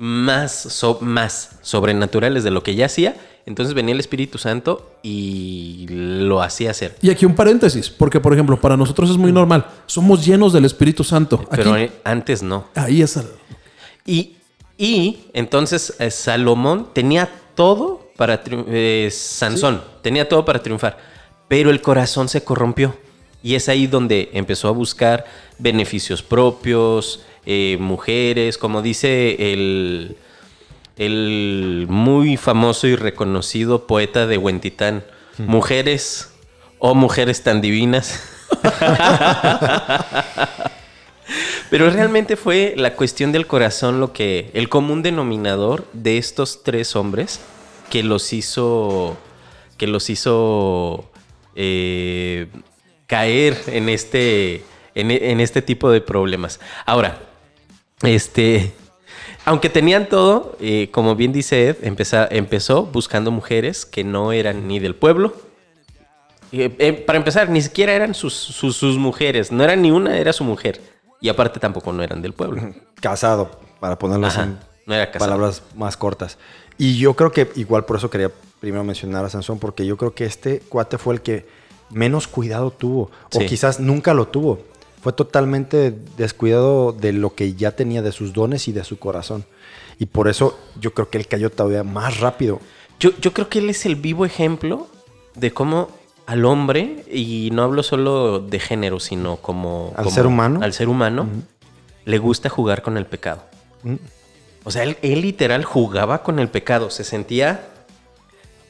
[SPEAKER 3] más, so- más sobrenaturales de lo que ya hacía, entonces venía el Espíritu Santo y lo hacía hacer.
[SPEAKER 4] Y aquí un paréntesis, porque por ejemplo, para nosotros es muy normal. Somos llenos del Espíritu Santo.
[SPEAKER 3] Pero antes no.
[SPEAKER 4] ahí es el-
[SPEAKER 3] Y, y entonces eh, Salomón tenía todo para eh, Sansón tenía todo para triunfar, pero el corazón se corrompió. Y es ahí donde empezó a buscar beneficios propios, eh, mujeres, como dice el, el muy famoso y reconocido poeta de Huentitán, mujeres o mujeres tan divinas. Pero realmente fue la cuestión del corazón lo que, el común denominador de estos tres hombres que los hizo, que los hizo eh, caer en este, en, en este tipo de problemas. Ahora, este, aunque tenían todo, eh, como bien dice Ed, empezó buscando mujeres que no eran ni del pueblo. Eh, eh, para empezar, ni siquiera eran sus, sus, sus mujeres, no era ni una, era su mujer. Y aparte tampoco no eran del pueblo.
[SPEAKER 5] Casado, para ponerlo
[SPEAKER 3] Ajá,
[SPEAKER 5] en
[SPEAKER 3] no era casado.
[SPEAKER 5] palabras más cortas. Y yo creo que igual por eso quería primero mencionar a Sansón, porque yo creo que este cuate fue el que menos cuidado tuvo, o quizás nunca lo tuvo. Fue totalmente descuidado de lo que ya tenía, de sus dones y de su corazón. Y por eso yo creo que él cayó todavía más rápido.
[SPEAKER 3] Yo, yo creo que él es el vivo ejemplo de cómo al hombre, y no hablo solo de género, sino como...
[SPEAKER 5] Al
[SPEAKER 3] como-
[SPEAKER 5] ser humano.
[SPEAKER 3] Al ser humano, le gusta jugar con el pecado.
[SPEAKER 5] Mm.
[SPEAKER 3] O sea, él, él literal jugaba con el pecado, se sentía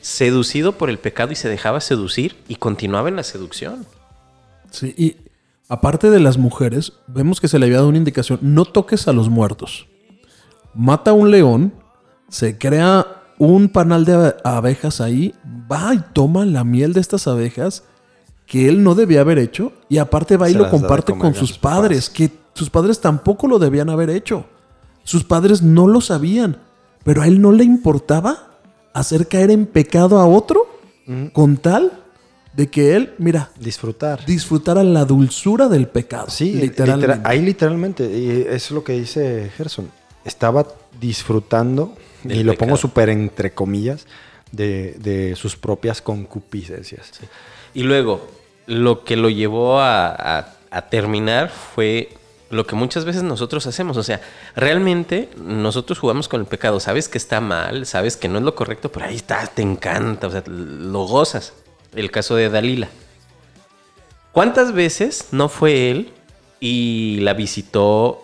[SPEAKER 3] seducido por el pecado y se dejaba seducir y continuaba en la seducción.
[SPEAKER 4] Sí, y aparte de las mujeres, vemos que se le había dado una indicación, no toques a los muertos. Mata a un león, se crea un panal de abe- abejas ahí, va y toma la miel de estas abejas que él no debía haber hecho y aparte va y
[SPEAKER 5] Se
[SPEAKER 4] lo comparte con sus padres, que sus padres tampoco lo debían haber hecho. Sus padres no lo sabían, pero a él no le importaba hacer caer en pecado a otro con tal de que él, mira,
[SPEAKER 5] Disfrutar.
[SPEAKER 4] disfrutara la dulzura del pecado.
[SPEAKER 5] Sí,
[SPEAKER 4] literalmente.
[SPEAKER 5] literal- ahí literalmente, y eso es lo que dice Gerson. Estaba disfrutando,
[SPEAKER 3] Del
[SPEAKER 5] y lo
[SPEAKER 3] pecado.
[SPEAKER 5] pongo súper entre comillas, de, de sus propias concupiscencias.
[SPEAKER 3] Y luego, lo que lo llevó a, a- a terminar fue lo que muchas veces nosotros hacemos. O sea, realmente nosotros jugamos con el pecado. Sabes que está mal, sabes que no es lo correcto, pero ahí está, te encanta, o sea, lo gozas. El caso de Dalila. ¿Cuántas veces no fue él y la visitó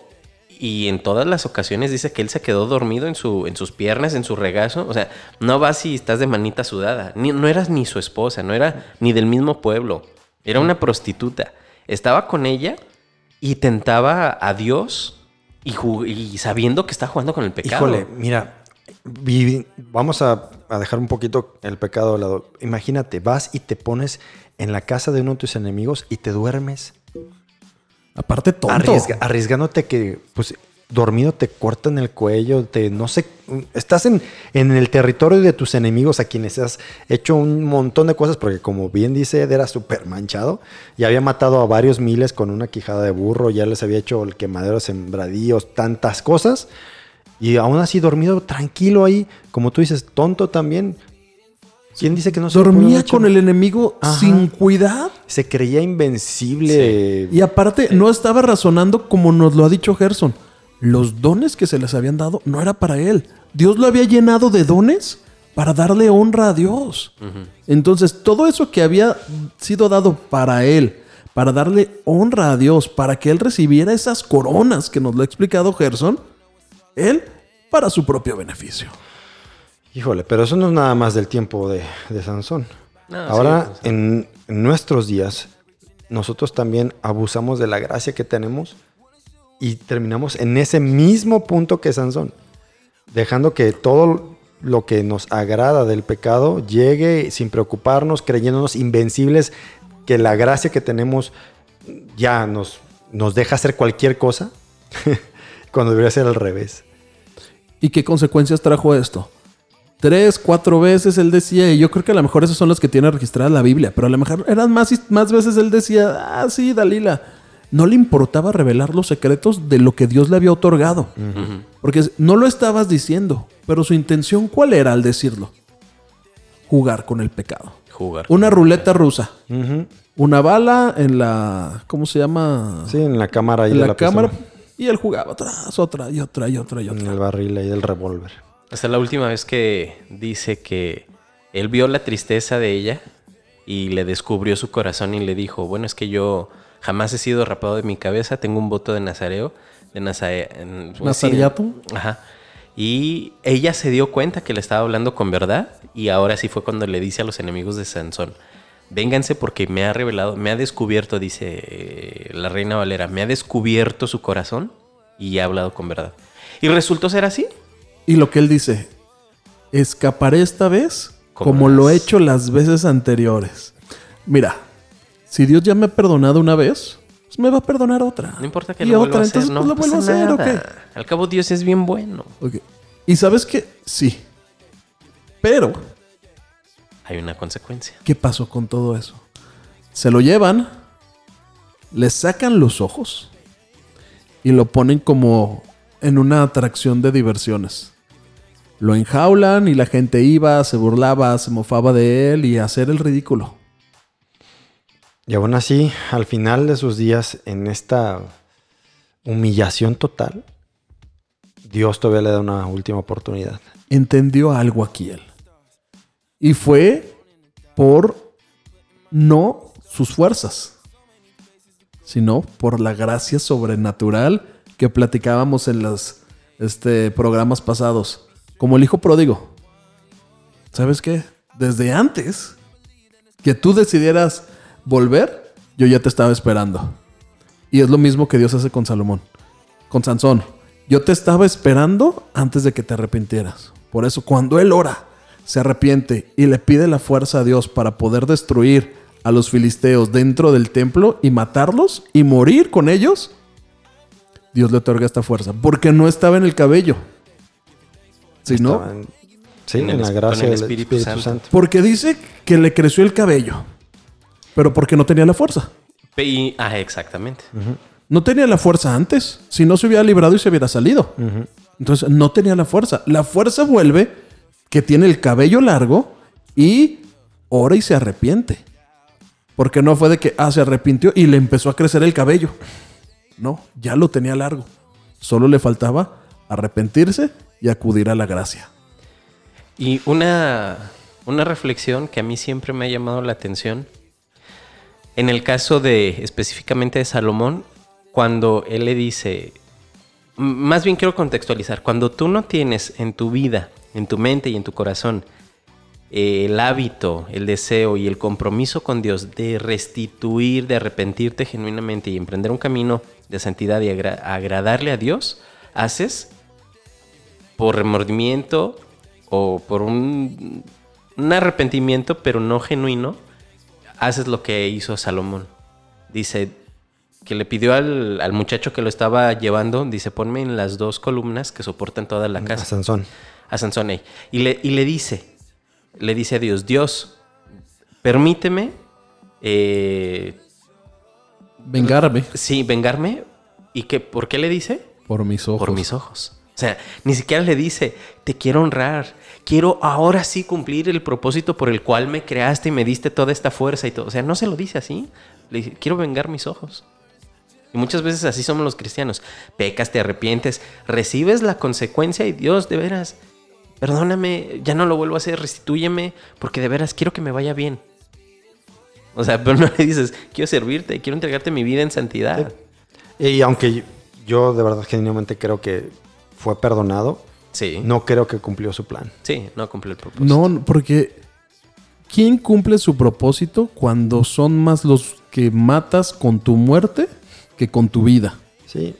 [SPEAKER 3] y en todas las ocasiones dice que él se quedó dormido en, su, en sus piernas, en su regazo? O sea, no vas si estás de manita sudada. Ni- no eras ni su esposa, no era ni del mismo pueblo. Era una prostituta. Estaba con ella y tentaba a Dios Y, y sabiendo que está jugando con el pecado.
[SPEAKER 5] Híjole, mira, vamos a, a dejar un poquito el pecado de lado. Imagínate, vas y te pones en la casa de uno de tus enemigos y te duermes.
[SPEAKER 4] Aparte, tonto.
[SPEAKER 5] Arriesga- arriesgándote que, pues, dormido te cortan el cuello, te, no sé, estás en, en el territorio de tus enemigos a quienes has hecho un montón de cosas, porque como bien dice Ed, era súper manchado, y había matado a varios miles con una quijada de burro, ya les había hecho el quemadero, sembradíos, tantas cosas, y aún así dormido tranquilo ahí, como tú dices, tonto también. ¿Quién dice que no se
[SPEAKER 4] Dormía con el enemigo
[SPEAKER 5] Ajá.
[SPEAKER 4] sin cuidado.
[SPEAKER 5] Se creía invencible.
[SPEAKER 4] Y aparte, no estaba razonando como nos lo ha dicho Gerson. Los dones que se les habían dado no era para él. Dios lo había llenado de dones para darle honra a Dios. Entonces, todo eso que había sido dado para él, para darle honra a Dios, para que él recibiera esas coronas que nos lo ha explicado Gerson, él para su propio beneficio.
[SPEAKER 5] Híjole, pero eso no es nada más del tiempo de, de Sansón.
[SPEAKER 3] No,
[SPEAKER 5] Ahora,
[SPEAKER 3] sí,
[SPEAKER 5] en nuestros días, nosotros también abusamos de la gracia que tenemos y terminamos en ese mismo punto que Sansón, dejando que todo lo que nos agrada del pecado llegue sin preocuparnos, creyéndonos invencibles, que la gracia que tenemos ya nos, nos deja hacer cualquier cosa, cuando debería ser al revés.
[SPEAKER 4] ¿Y qué consecuencias trajo esto? Tres, cuatro veces él decía, y yo creo que a lo mejor esas son las que tiene registrada la Biblia, pero a lo mejor eran más, y- más veces él decía, ah, sí, Dalila. No le importaba revelar los secretos de lo que Dios le había otorgado. Porque no lo estabas diciendo, pero su intención, ¿cuál era al decirlo? Jugar con el pecado.
[SPEAKER 3] Jugar.
[SPEAKER 4] Una ruleta rusa. Una bala en la. ¿Cómo se llama?
[SPEAKER 5] Sí, en la cámara ahí
[SPEAKER 4] en
[SPEAKER 5] de
[SPEAKER 4] la,
[SPEAKER 5] la
[SPEAKER 4] cámara. Y él jugaba tras otra y otra y otra y
[SPEAKER 5] En
[SPEAKER 4] otra.
[SPEAKER 5] el barril ahí del revólver.
[SPEAKER 3] Hasta la última vez que dice que él vio la tristeza de ella y le descubrió su corazón y le dijo, bueno, es que yo jamás he sido rapado de mi cabeza, tengo un voto de nazareo, de en- pues, sí,
[SPEAKER 4] ¿Nazariato?
[SPEAKER 3] Ajá. Y ella se dio cuenta que le estaba hablando con verdad y ahora sí fue cuando le dice a los enemigos de Sansón, vénganse porque me ha revelado, me ha descubierto, dice eh, la reina Valera, me ha descubierto su corazón y ha hablado con verdad. Y resultó ser así.
[SPEAKER 4] Y lo que él dice, escaparé esta vez
[SPEAKER 3] Como
[SPEAKER 4] como lo he hecho las veces anteriores. Mira, si Dios ya me ha perdonado una vez, pues me va a perdonar otra.
[SPEAKER 3] No importa que
[SPEAKER 4] y
[SPEAKER 3] lo vuelva
[SPEAKER 4] otra,
[SPEAKER 3] a hacer,
[SPEAKER 4] entonces
[SPEAKER 3] no
[SPEAKER 4] pues lo vuelvo a hacer, ¿o
[SPEAKER 3] nada. Al cabo Dios es bien bueno.
[SPEAKER 4] Y sabes qué, sí. Pero,
[SPEAKER 3] Hay una consecuencia.
[SPEAKER 4] ¿qué pasó con todo eso? Se lo llevan, le sacan los ojos y lo ponen como en una atracción de diversiones. Lo enjaulan y la gente iba, se burlaba, se mofaba de él y hacer el ridículo.
[SPEAKER 5] Y aún así, al final de sus días, en esta humillación total, Dios todavía le da una última oportunidad.
[SPEAKER 4] Entendió algo aquí él. Y fue por no sus fuerzas, sino por la gracia sobrenatural que platicábamos en los este, programas pasados. Como el hijo pródigo. ¿Sabes qué? Desde antes que tú decidieras volver, yo ya te estaba esperando. Y es lo mismo que Dios hace con Salomón, con Sansón. Yo te estaba esperando antes de que te arrepintieras. Por eso cuando él ora, se arrepiente y le pide la fuerza a Dios para poder destruir a los filisteos dentro del templo y matarlos y morir con ellos, Dios le otorga esta fuerza. Porque no estaba en el cabello. Sino
[SPEAKER 5] en- sí,
[SPEAKER 3] En
[SPEAKER 5] en,
[SPEAKER 3] el
[SPEAKER 5] la gracia
[SPEAKER 3] con el
[SPEAKER 5] del
[SPEAKER 3] Espíritu
[SPEAKER 5] Espíritu,
[SPEAKER 3] Santo.
[SPEAKER 5] Santo.
[SPEAKER 4] porque dice que le creció el cabello. Pero porque no tenía la fuerza.
[SPEAKER 3] Y- ah, exactamente.
[SPEAKER 4] No tenía la fuerza antes. Si no se hubiera librado y se hubiera salido. Entonces no tenía la fuerza. La fuerza vuelve que tiene el cabello largo y ora y se arrepiente. Porque no fue de que, ah, se arrepintió y le empezó a crecer el cabello. No, ya lo tenía largo. Solo le faltaba arrepentirse y acudir a la gracia.
[SPEAKER 3] Y una, una reflexión que a mí siempre me ha llamado la atención. En el caso de específicamente de Salomón, cuando él le dice, más bien quiero contextualizar, cuando tú no tienes en tu vida, en tu mente y en tu corazón eh, el hábito, el deseo y el compromiso con Dios de restituir, de arrepentirte genuinamente y emprender un camino de santidad y agra- agradarle a Dios, haces por remordimiento o por un, un arrepentimiento, pero no genuino, haces lo que hizo Salomón. Dice que le pidió al, al muchacho que lo estaba llevando, dice, ponme en las dos columnas que soportan toda la
[SPEAKER 5] A
[SPEAKER 3] casa
[SPEAKER 5] Sansón.
[SPEAKER 3] A Sansón ahí. Y le, y le dice, le dice a Dios, Dios, permíteme, eh,
[SPEAKER 4] Vengarme
[SPEAKER 3] sí, vengarme. ¿Y que, por qué le dice?
[SPEAKER 4] por mis ojos.
[SPEAKER 3] Por mis ojos. O sea, ni siquiera le dice, te quiero honrar, quiero ahora sí cumplir el propósito por el cual me creaste y me diste toda esta fuerza y todo. O sea, no se lo dice así. Le dice, quiero vengar mis ojos. Y muchas veces así somos los cristianos. Pecas, te arrepientes, recibes la consecuencia y Dios, de veras, perdóname, ya no lo vuelvo a hacer, restitúyeme, porque de veras quiero que me vaya bien. O sea, pero no le dices, quiero servirte, quiero entregarte mi vida en santidad.
[SPEAKER 5] Y aunque yo de verdad genuinamente creo que fue perdonado,
[SPEAKER 3] Sí,
[SPEAKER 5] no creo que cumplió su plan.
[SPEAKER 3] sí, no cumple el propósito.
[SPEAKER 4] No, porque ¿quién cumple su propósito cuando son más los que matas con tu muerte que con tu vida?
[SPEAKER 5] Sí.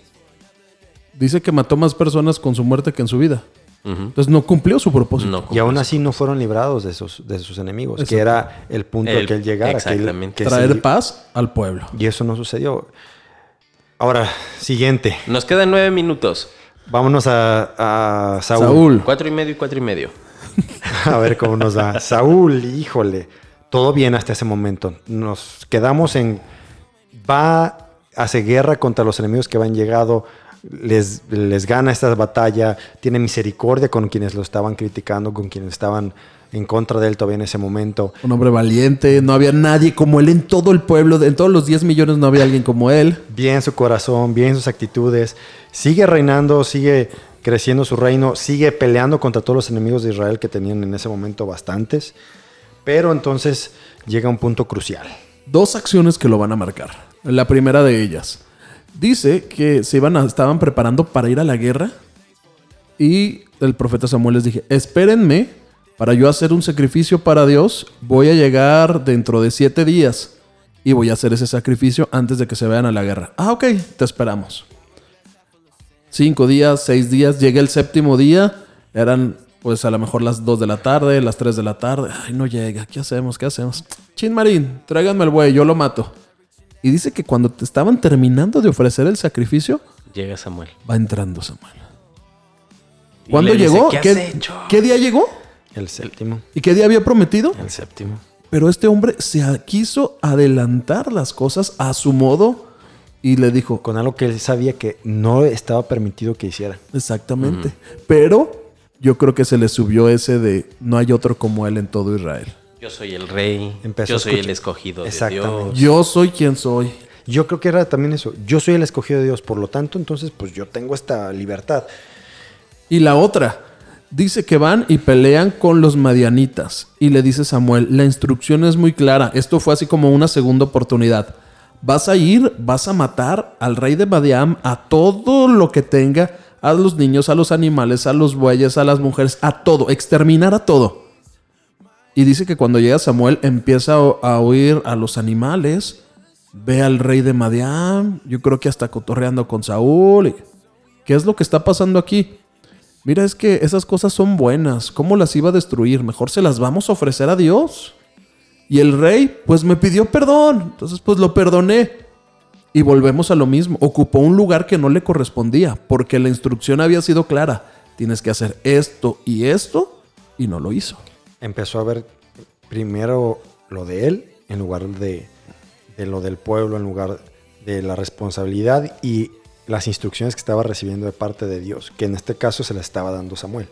[SPEAKER 4] Dice que mató más personas con su muerte que en su vida. Entonces no cumplió su propósito.
[SPEAKER 3] No
[SPEAKER 5] Y aún así no fueron librados de sus, de sus enemigos,
[SPEAKER 4] Exacto.
[SPEAKER 5] que era el punto
[SPEAKER 3] El-
[SPEAKER 5] al que él llegara. que él-
[SPEAKER 3] exactamente.
[SPEAKER 5] que
[SPEAKER 4] Traer
[SPEAKER 5] sí-
[SPEAKER 4] paz al pueblo.
[SPEAKER 5] y eso no sucedió. Ahora, siguiente.
[SPEAKER 3] Nos quedan nueve minutos.
[SPEAKER 5] Vámonos a, a Saúl.
[SPEAKER 4] Saúl.
[SPEAKER 3] Cuatro y medio y cuatro y medio.
[SPEAKER 5] A ver cómo nos da. Saúl, híjole. Todo bien hasta ese momento. Nos quedamos en. Va, hace guerra contra los enemigos que van llegado. Les, les gana esta batalla. Tiene misericordia con quienes lo estaban criticando, con quienes estaban en contra de él todavía en ese momento.
[SPEAKER 4] Un hombre valiente. No había nadie como él en todo el pueblo. En todos los 10 millones no había alguien como él.
[SPEAKER 5] Bien su corazón, bien sus actitudes. Sigue reinando, sigue creciendo su reino, sigue peleando contra todos los enemigos de Israel que tenían en ese momento bastantes. Pero entonces llega un punto crucial.
[SPEAKER 4] Dos acciones que lo van a marcar. La primera de ellas. Dice que se iban a- estaban preparando para ir a la guerra. Y el profeta Samuel les dije, espérenme para yo hacer un sacrificio para Dios. Voy a llegar dentro de siete días. Y voy a hacer ese sacrificio antes de que se vayan a la guerra. Ah, ok, te esperamos. Cinco días, seis días. Llegué el séptimo día. Eran pues a lo mejor las dos de la tarde, las tres de la tarde. Ay, no llega. ¿Qué hacemos? ¿Qué hacemos? Chin Marín, tráiganme el buey, yo lo mato. Y dice que cuando te estaban terminando de ofrecer el sacrificio,
[SPEAKER 3] Llega Samuel.
[SPEAKER 4] va entrando Samuel.
[SPEAKER 3] Y
[SPEAKER 4] ¿Cuándo
[SPEAKER 3] dice,
[SPEAKER 4] llegó?
[SPEAKER 3] ¿Qué has
[SPEAKER 4] ¿Qué,
[SPEAKER 3] hecho?
[SPEAKER 4] qué día llegó?
[SPEAKER 5] El séptimo.
[SPEAKER 4] ¿Y qué día había prometido?
[SPEAKER 3] El séptimo.
[SPEAKER 4] Pero este hombre se quiso adelantar las cosas a su modo y le dijo,
[SPEAKER 5] Con algo que él sabía que no estaba permitido que hiciera.
[SPEAKER 4] exactamente. Pero yo creo que se le subió ese de no hay otro como él en todo Israel.
[SPEAKER 3] Yo soy el rey.
[SPEAKER 5] Empezó
[SPEAKER 3] yo soy el escogido de
[SPEAKER 5] Exactamente.
[SPEAKER 3] Dios.
[SPEAKER 4] Yo soy quien soy.
[SPEAKER 5] Yo creo que era también eso. Yo soy el escogido de Dios, por lo tanto, entonces, pues yo tengo esta libertad.
[SPEAKER 4] Y la otra, dice que van y pelean con los madianitas. Y le dice Samuel, la instrucción es muy clara. Esto fue así como una segunda oportunidad. Vas a ir, vas a matar al rey de Madiam, a todo lo que tenga, a los niños, a los animales, a los bueyes, a las mujeres, a todo, exterminar a todo. Y dice que cuando llega Samuel empieza a, oír a los animales, ve al rey de Madiam, yo creo que hasta cotorreando con Saúl. ¿Qué es lo que está pasando aquí? Mira, es que esas cosas son buenas. ¿Cómo las iba a destruir? Mejor se las vamos a ofrecer a Dios. Y el rey, pues me pidió perdón. Entonces, pues lo perdoné. Y volvemos a lo mismo. Ocupó un lugar que no le correspondía, porque la instrucción había sido clara. Tienes que hacer esto y esto, y no lo hizo.
[SPEAKER 5] Empezó a ver primero lo de él en lugar de, de lo del pueblo, en lugar de la responsabilidad y las instrucciones que estaba recibiendo de parte de Dios, que en este caso se las estaba dando Samuel.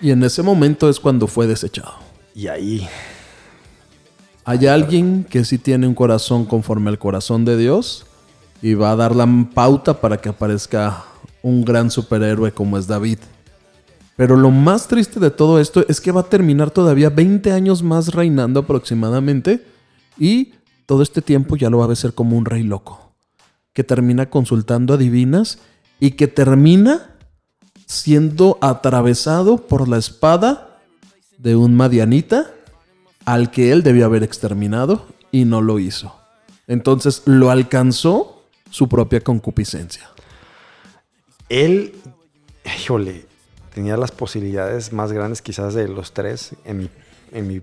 [SPEAKER 4] Y en ese momento es cuando fue desechado.
[SPEAKER 5] Y ahí,
[SPEAKER 4] Hay alguien que sí tiene un corazón conforme al corazón de Dios y va a dar la pauta para que aparezca un gran superhéroe como es David. Pero lo más triste de todo esto es que va a terminar todavía 20 años más reinando aproximadamente y todo este tiempo ya lo va a ver como un rey loco, que termina consultando a divinas y que termina siendo atravesado por la espada de un madianita al que él debió haber exterminado y no lo hizo. Entonces lo alcanzó su propia concupiscencia.
[SPEAKER 5] él híjole, tenía las posibilidades más grandes quizás de los tres en mi, en mi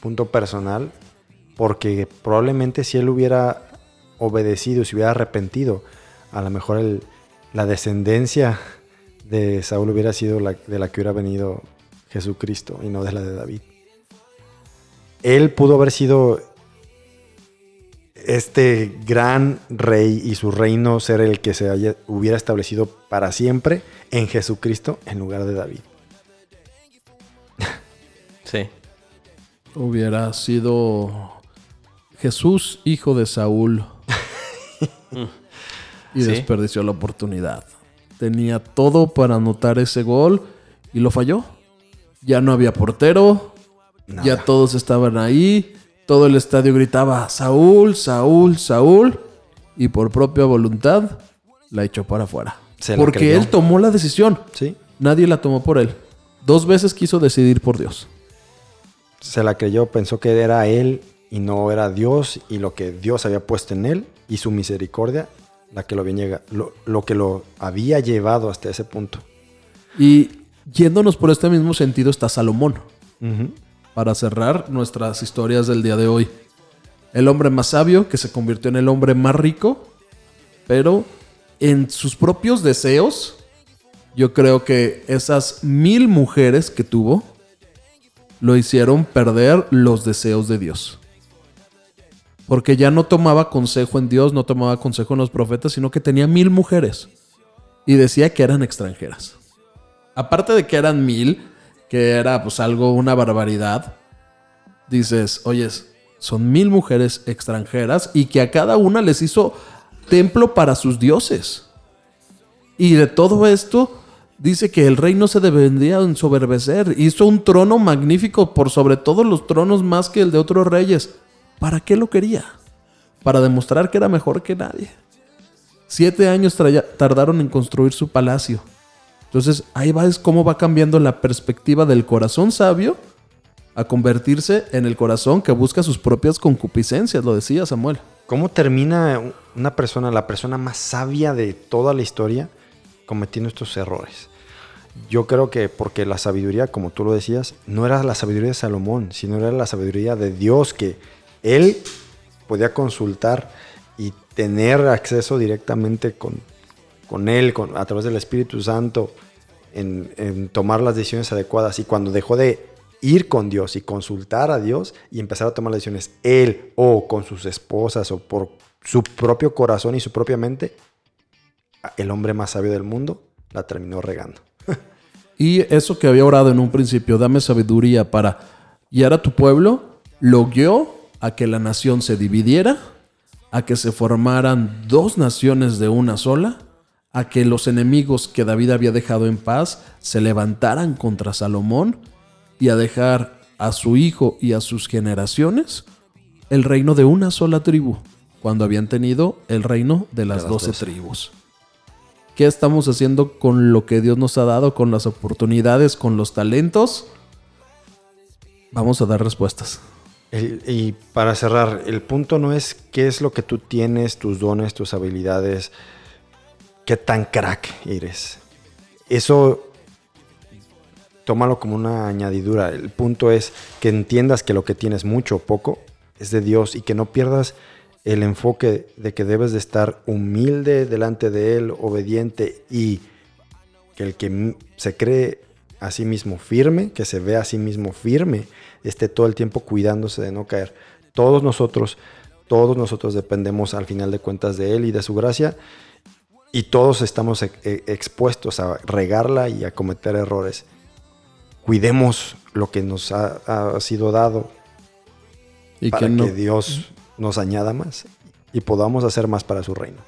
[SPEAKER 5] punto personal, porque probablemente si él hubiera obedecido, si hubiera arrepentido, a lo mejor el- la descendencia de Saúl hubiera sido la, de la que hubiera venido Jesucristo y no de la de David. Él pudo haber sido este gran rey y su reino ser el que se haya- hubiera establecido para siempre en Jesucristo en lugar de David.
[SPEAKER 3] Sí.
[SPEAKER 4] Hubiera sido Jesús, hijo de Saúl. y
[SPEAKER 3] Sí.
[SPEAKER 4] desperdició la oportunidad. Tenía todo para anotar ese gol y lo falló. Ya no había portero. Ya todos estaban ahí. Todo el estadio gritaba Saúl, Saúl, Saúl. Y por propia voluntad la echó para afuera.
[SPEAKER 5] Se
[SPEAKER 4] Porque
[SPEAKER 5] creyó.
[SPEAKER 4] él tomó la decisión.
[SPEAKER 5] Sí,
[SPEAKER 4] Nadie la tomó por él. Dos veces quiso decidir por Dios.
[SPEAKER 5] se la creyó, pensó que era él y no era Dios y lo que Dios había puesto en él y su misericordia la que lo, lo, lo que lo había llevado hasta ese punto.
[SPEAKER 4] Y yéndonos por este mismo sentido está Salomón.
[SPEAKER 5] Ujú.
[SPEAKER 4] Para cerrar nuestras historias del día de hoy. El hombre más sabio que se convirtió en el hombre más rico, pero en sus propios deseos, yo creo que esas mil mujeres que tuvo lo hicieron perder los deseos de Dios. Porque ya no tomaba consejo en Dios, no tomaba consejo en los profetas, sino que tenía mil mujeres. Y decía que eran extranjeras. Aparte de que eran mil, que era pues algo, una barbaridad, dices, oyes, son mil mujeres extranjeras y que a cada una les hizo templo para sus dioses. Y de todo esto, dice que el rey no se debería ensoberbecer. Hizo un trono magnífico por sobre todos los tronos más que el de otros reyes. ¿Para qué lo quería? Para demostrar que era mejor que nadie. Siete años tardaron en construir su palacio. Entonces ahí va es cómo va cambiando la perspectiva del corazón sabio a convertirse en el corazón que busca sus propias concupiscencias, lo decía Samuel.
[SPEAKER 5] ¿Cómo termina una persona, la persona más sabia de toda la historia, cometiendo estos errores? Yo creo que porque la sabiduría, como tú lo decías, no era la sabiduría de Salomón, sino era la sabiduría de Dios que él podía consultar y tener acceso directamente con, con él, con, a través del Espíritu Santo, en, en tomar las decisiones adecuadas. Y cuando dejó de ir con Dios y consultar a Dios y empezar a tomar las decisiones él o con sus esposas o por su propio corazón y su propia mente, el hombre más sabio del mundo la terminó regando.
[SPEAKER 4] Y eso que había orado en un principio, dame sabiduría para guiar a tu pueblo, lo guió a que la nación se dividiera, a que se formaran dos naciones de una sola, a que los enemigos que David había dejado en paz se levantaran contra Salomón y a dejar a su hijo y a sus generaciones el reino de una sola tribu, cuando habían tenido el reino de las doce tribus. ¿Qué estamos haciendo con lo que Dios nos ha dado, con las oportunidades, con los talentos? Vamos a dar respuestas.
[SPEAKER 5] El- y para cerrar, el punto no es qué es lo que tú tienes, tus dones, tus habilidades, qué tan crack eres. Eso tómalo como una añadidura. El punto es que entiendas que lo que tienes mucho o poco es de Dios y que no pierdas el enfoque de que debes de estar humilde delante de Él, obediente y que el que se cree a sí mismo firme, que se ve a sí mismo firme, esté todo el tiempo cuidándose de no caer. Todos nosotros, todos nosotros dependemos al final de cuentas de Él y de su gracia y todos estamos e- e- expuestos a regarla y a cometer errores. Cuidemos lo que nos ha, ha sido dado
[SPEAKER 4] Y
[SPEAKER 5] para
[SPEAKER 4] que no,
[SPEAKER 5] que Dios nos añada más y podamos hacer más para su reino.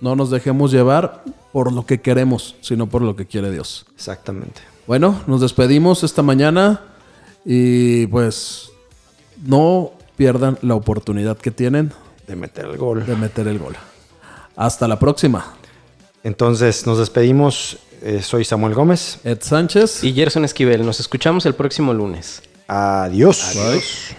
[SPEAKER 4] no nos dejemos llevar por lo que queremos, sino por lo que quiere Dios.
[SPEAKER 5] Exactamente.
[SPEAKER 4] Bueno, nos despedimos esta mañana y pues no pierdan la oportunidad que tienen
[SPEAKER 5] De meter el gol.
[SPEAKER 4] de meter el gol. Hasta la próxima.
[SPEAKER 5] Entonces nos despedimos. Eh, soy Samuel Gómez.
[SPEAKER 4] Ed Sánchez.
[SPEAKER 3] Y Gerson Esquivel. Nos escuchamos el próximo lunes.
[SPEAKER 5] Adiós.
[SPEAKER 4] Adiós.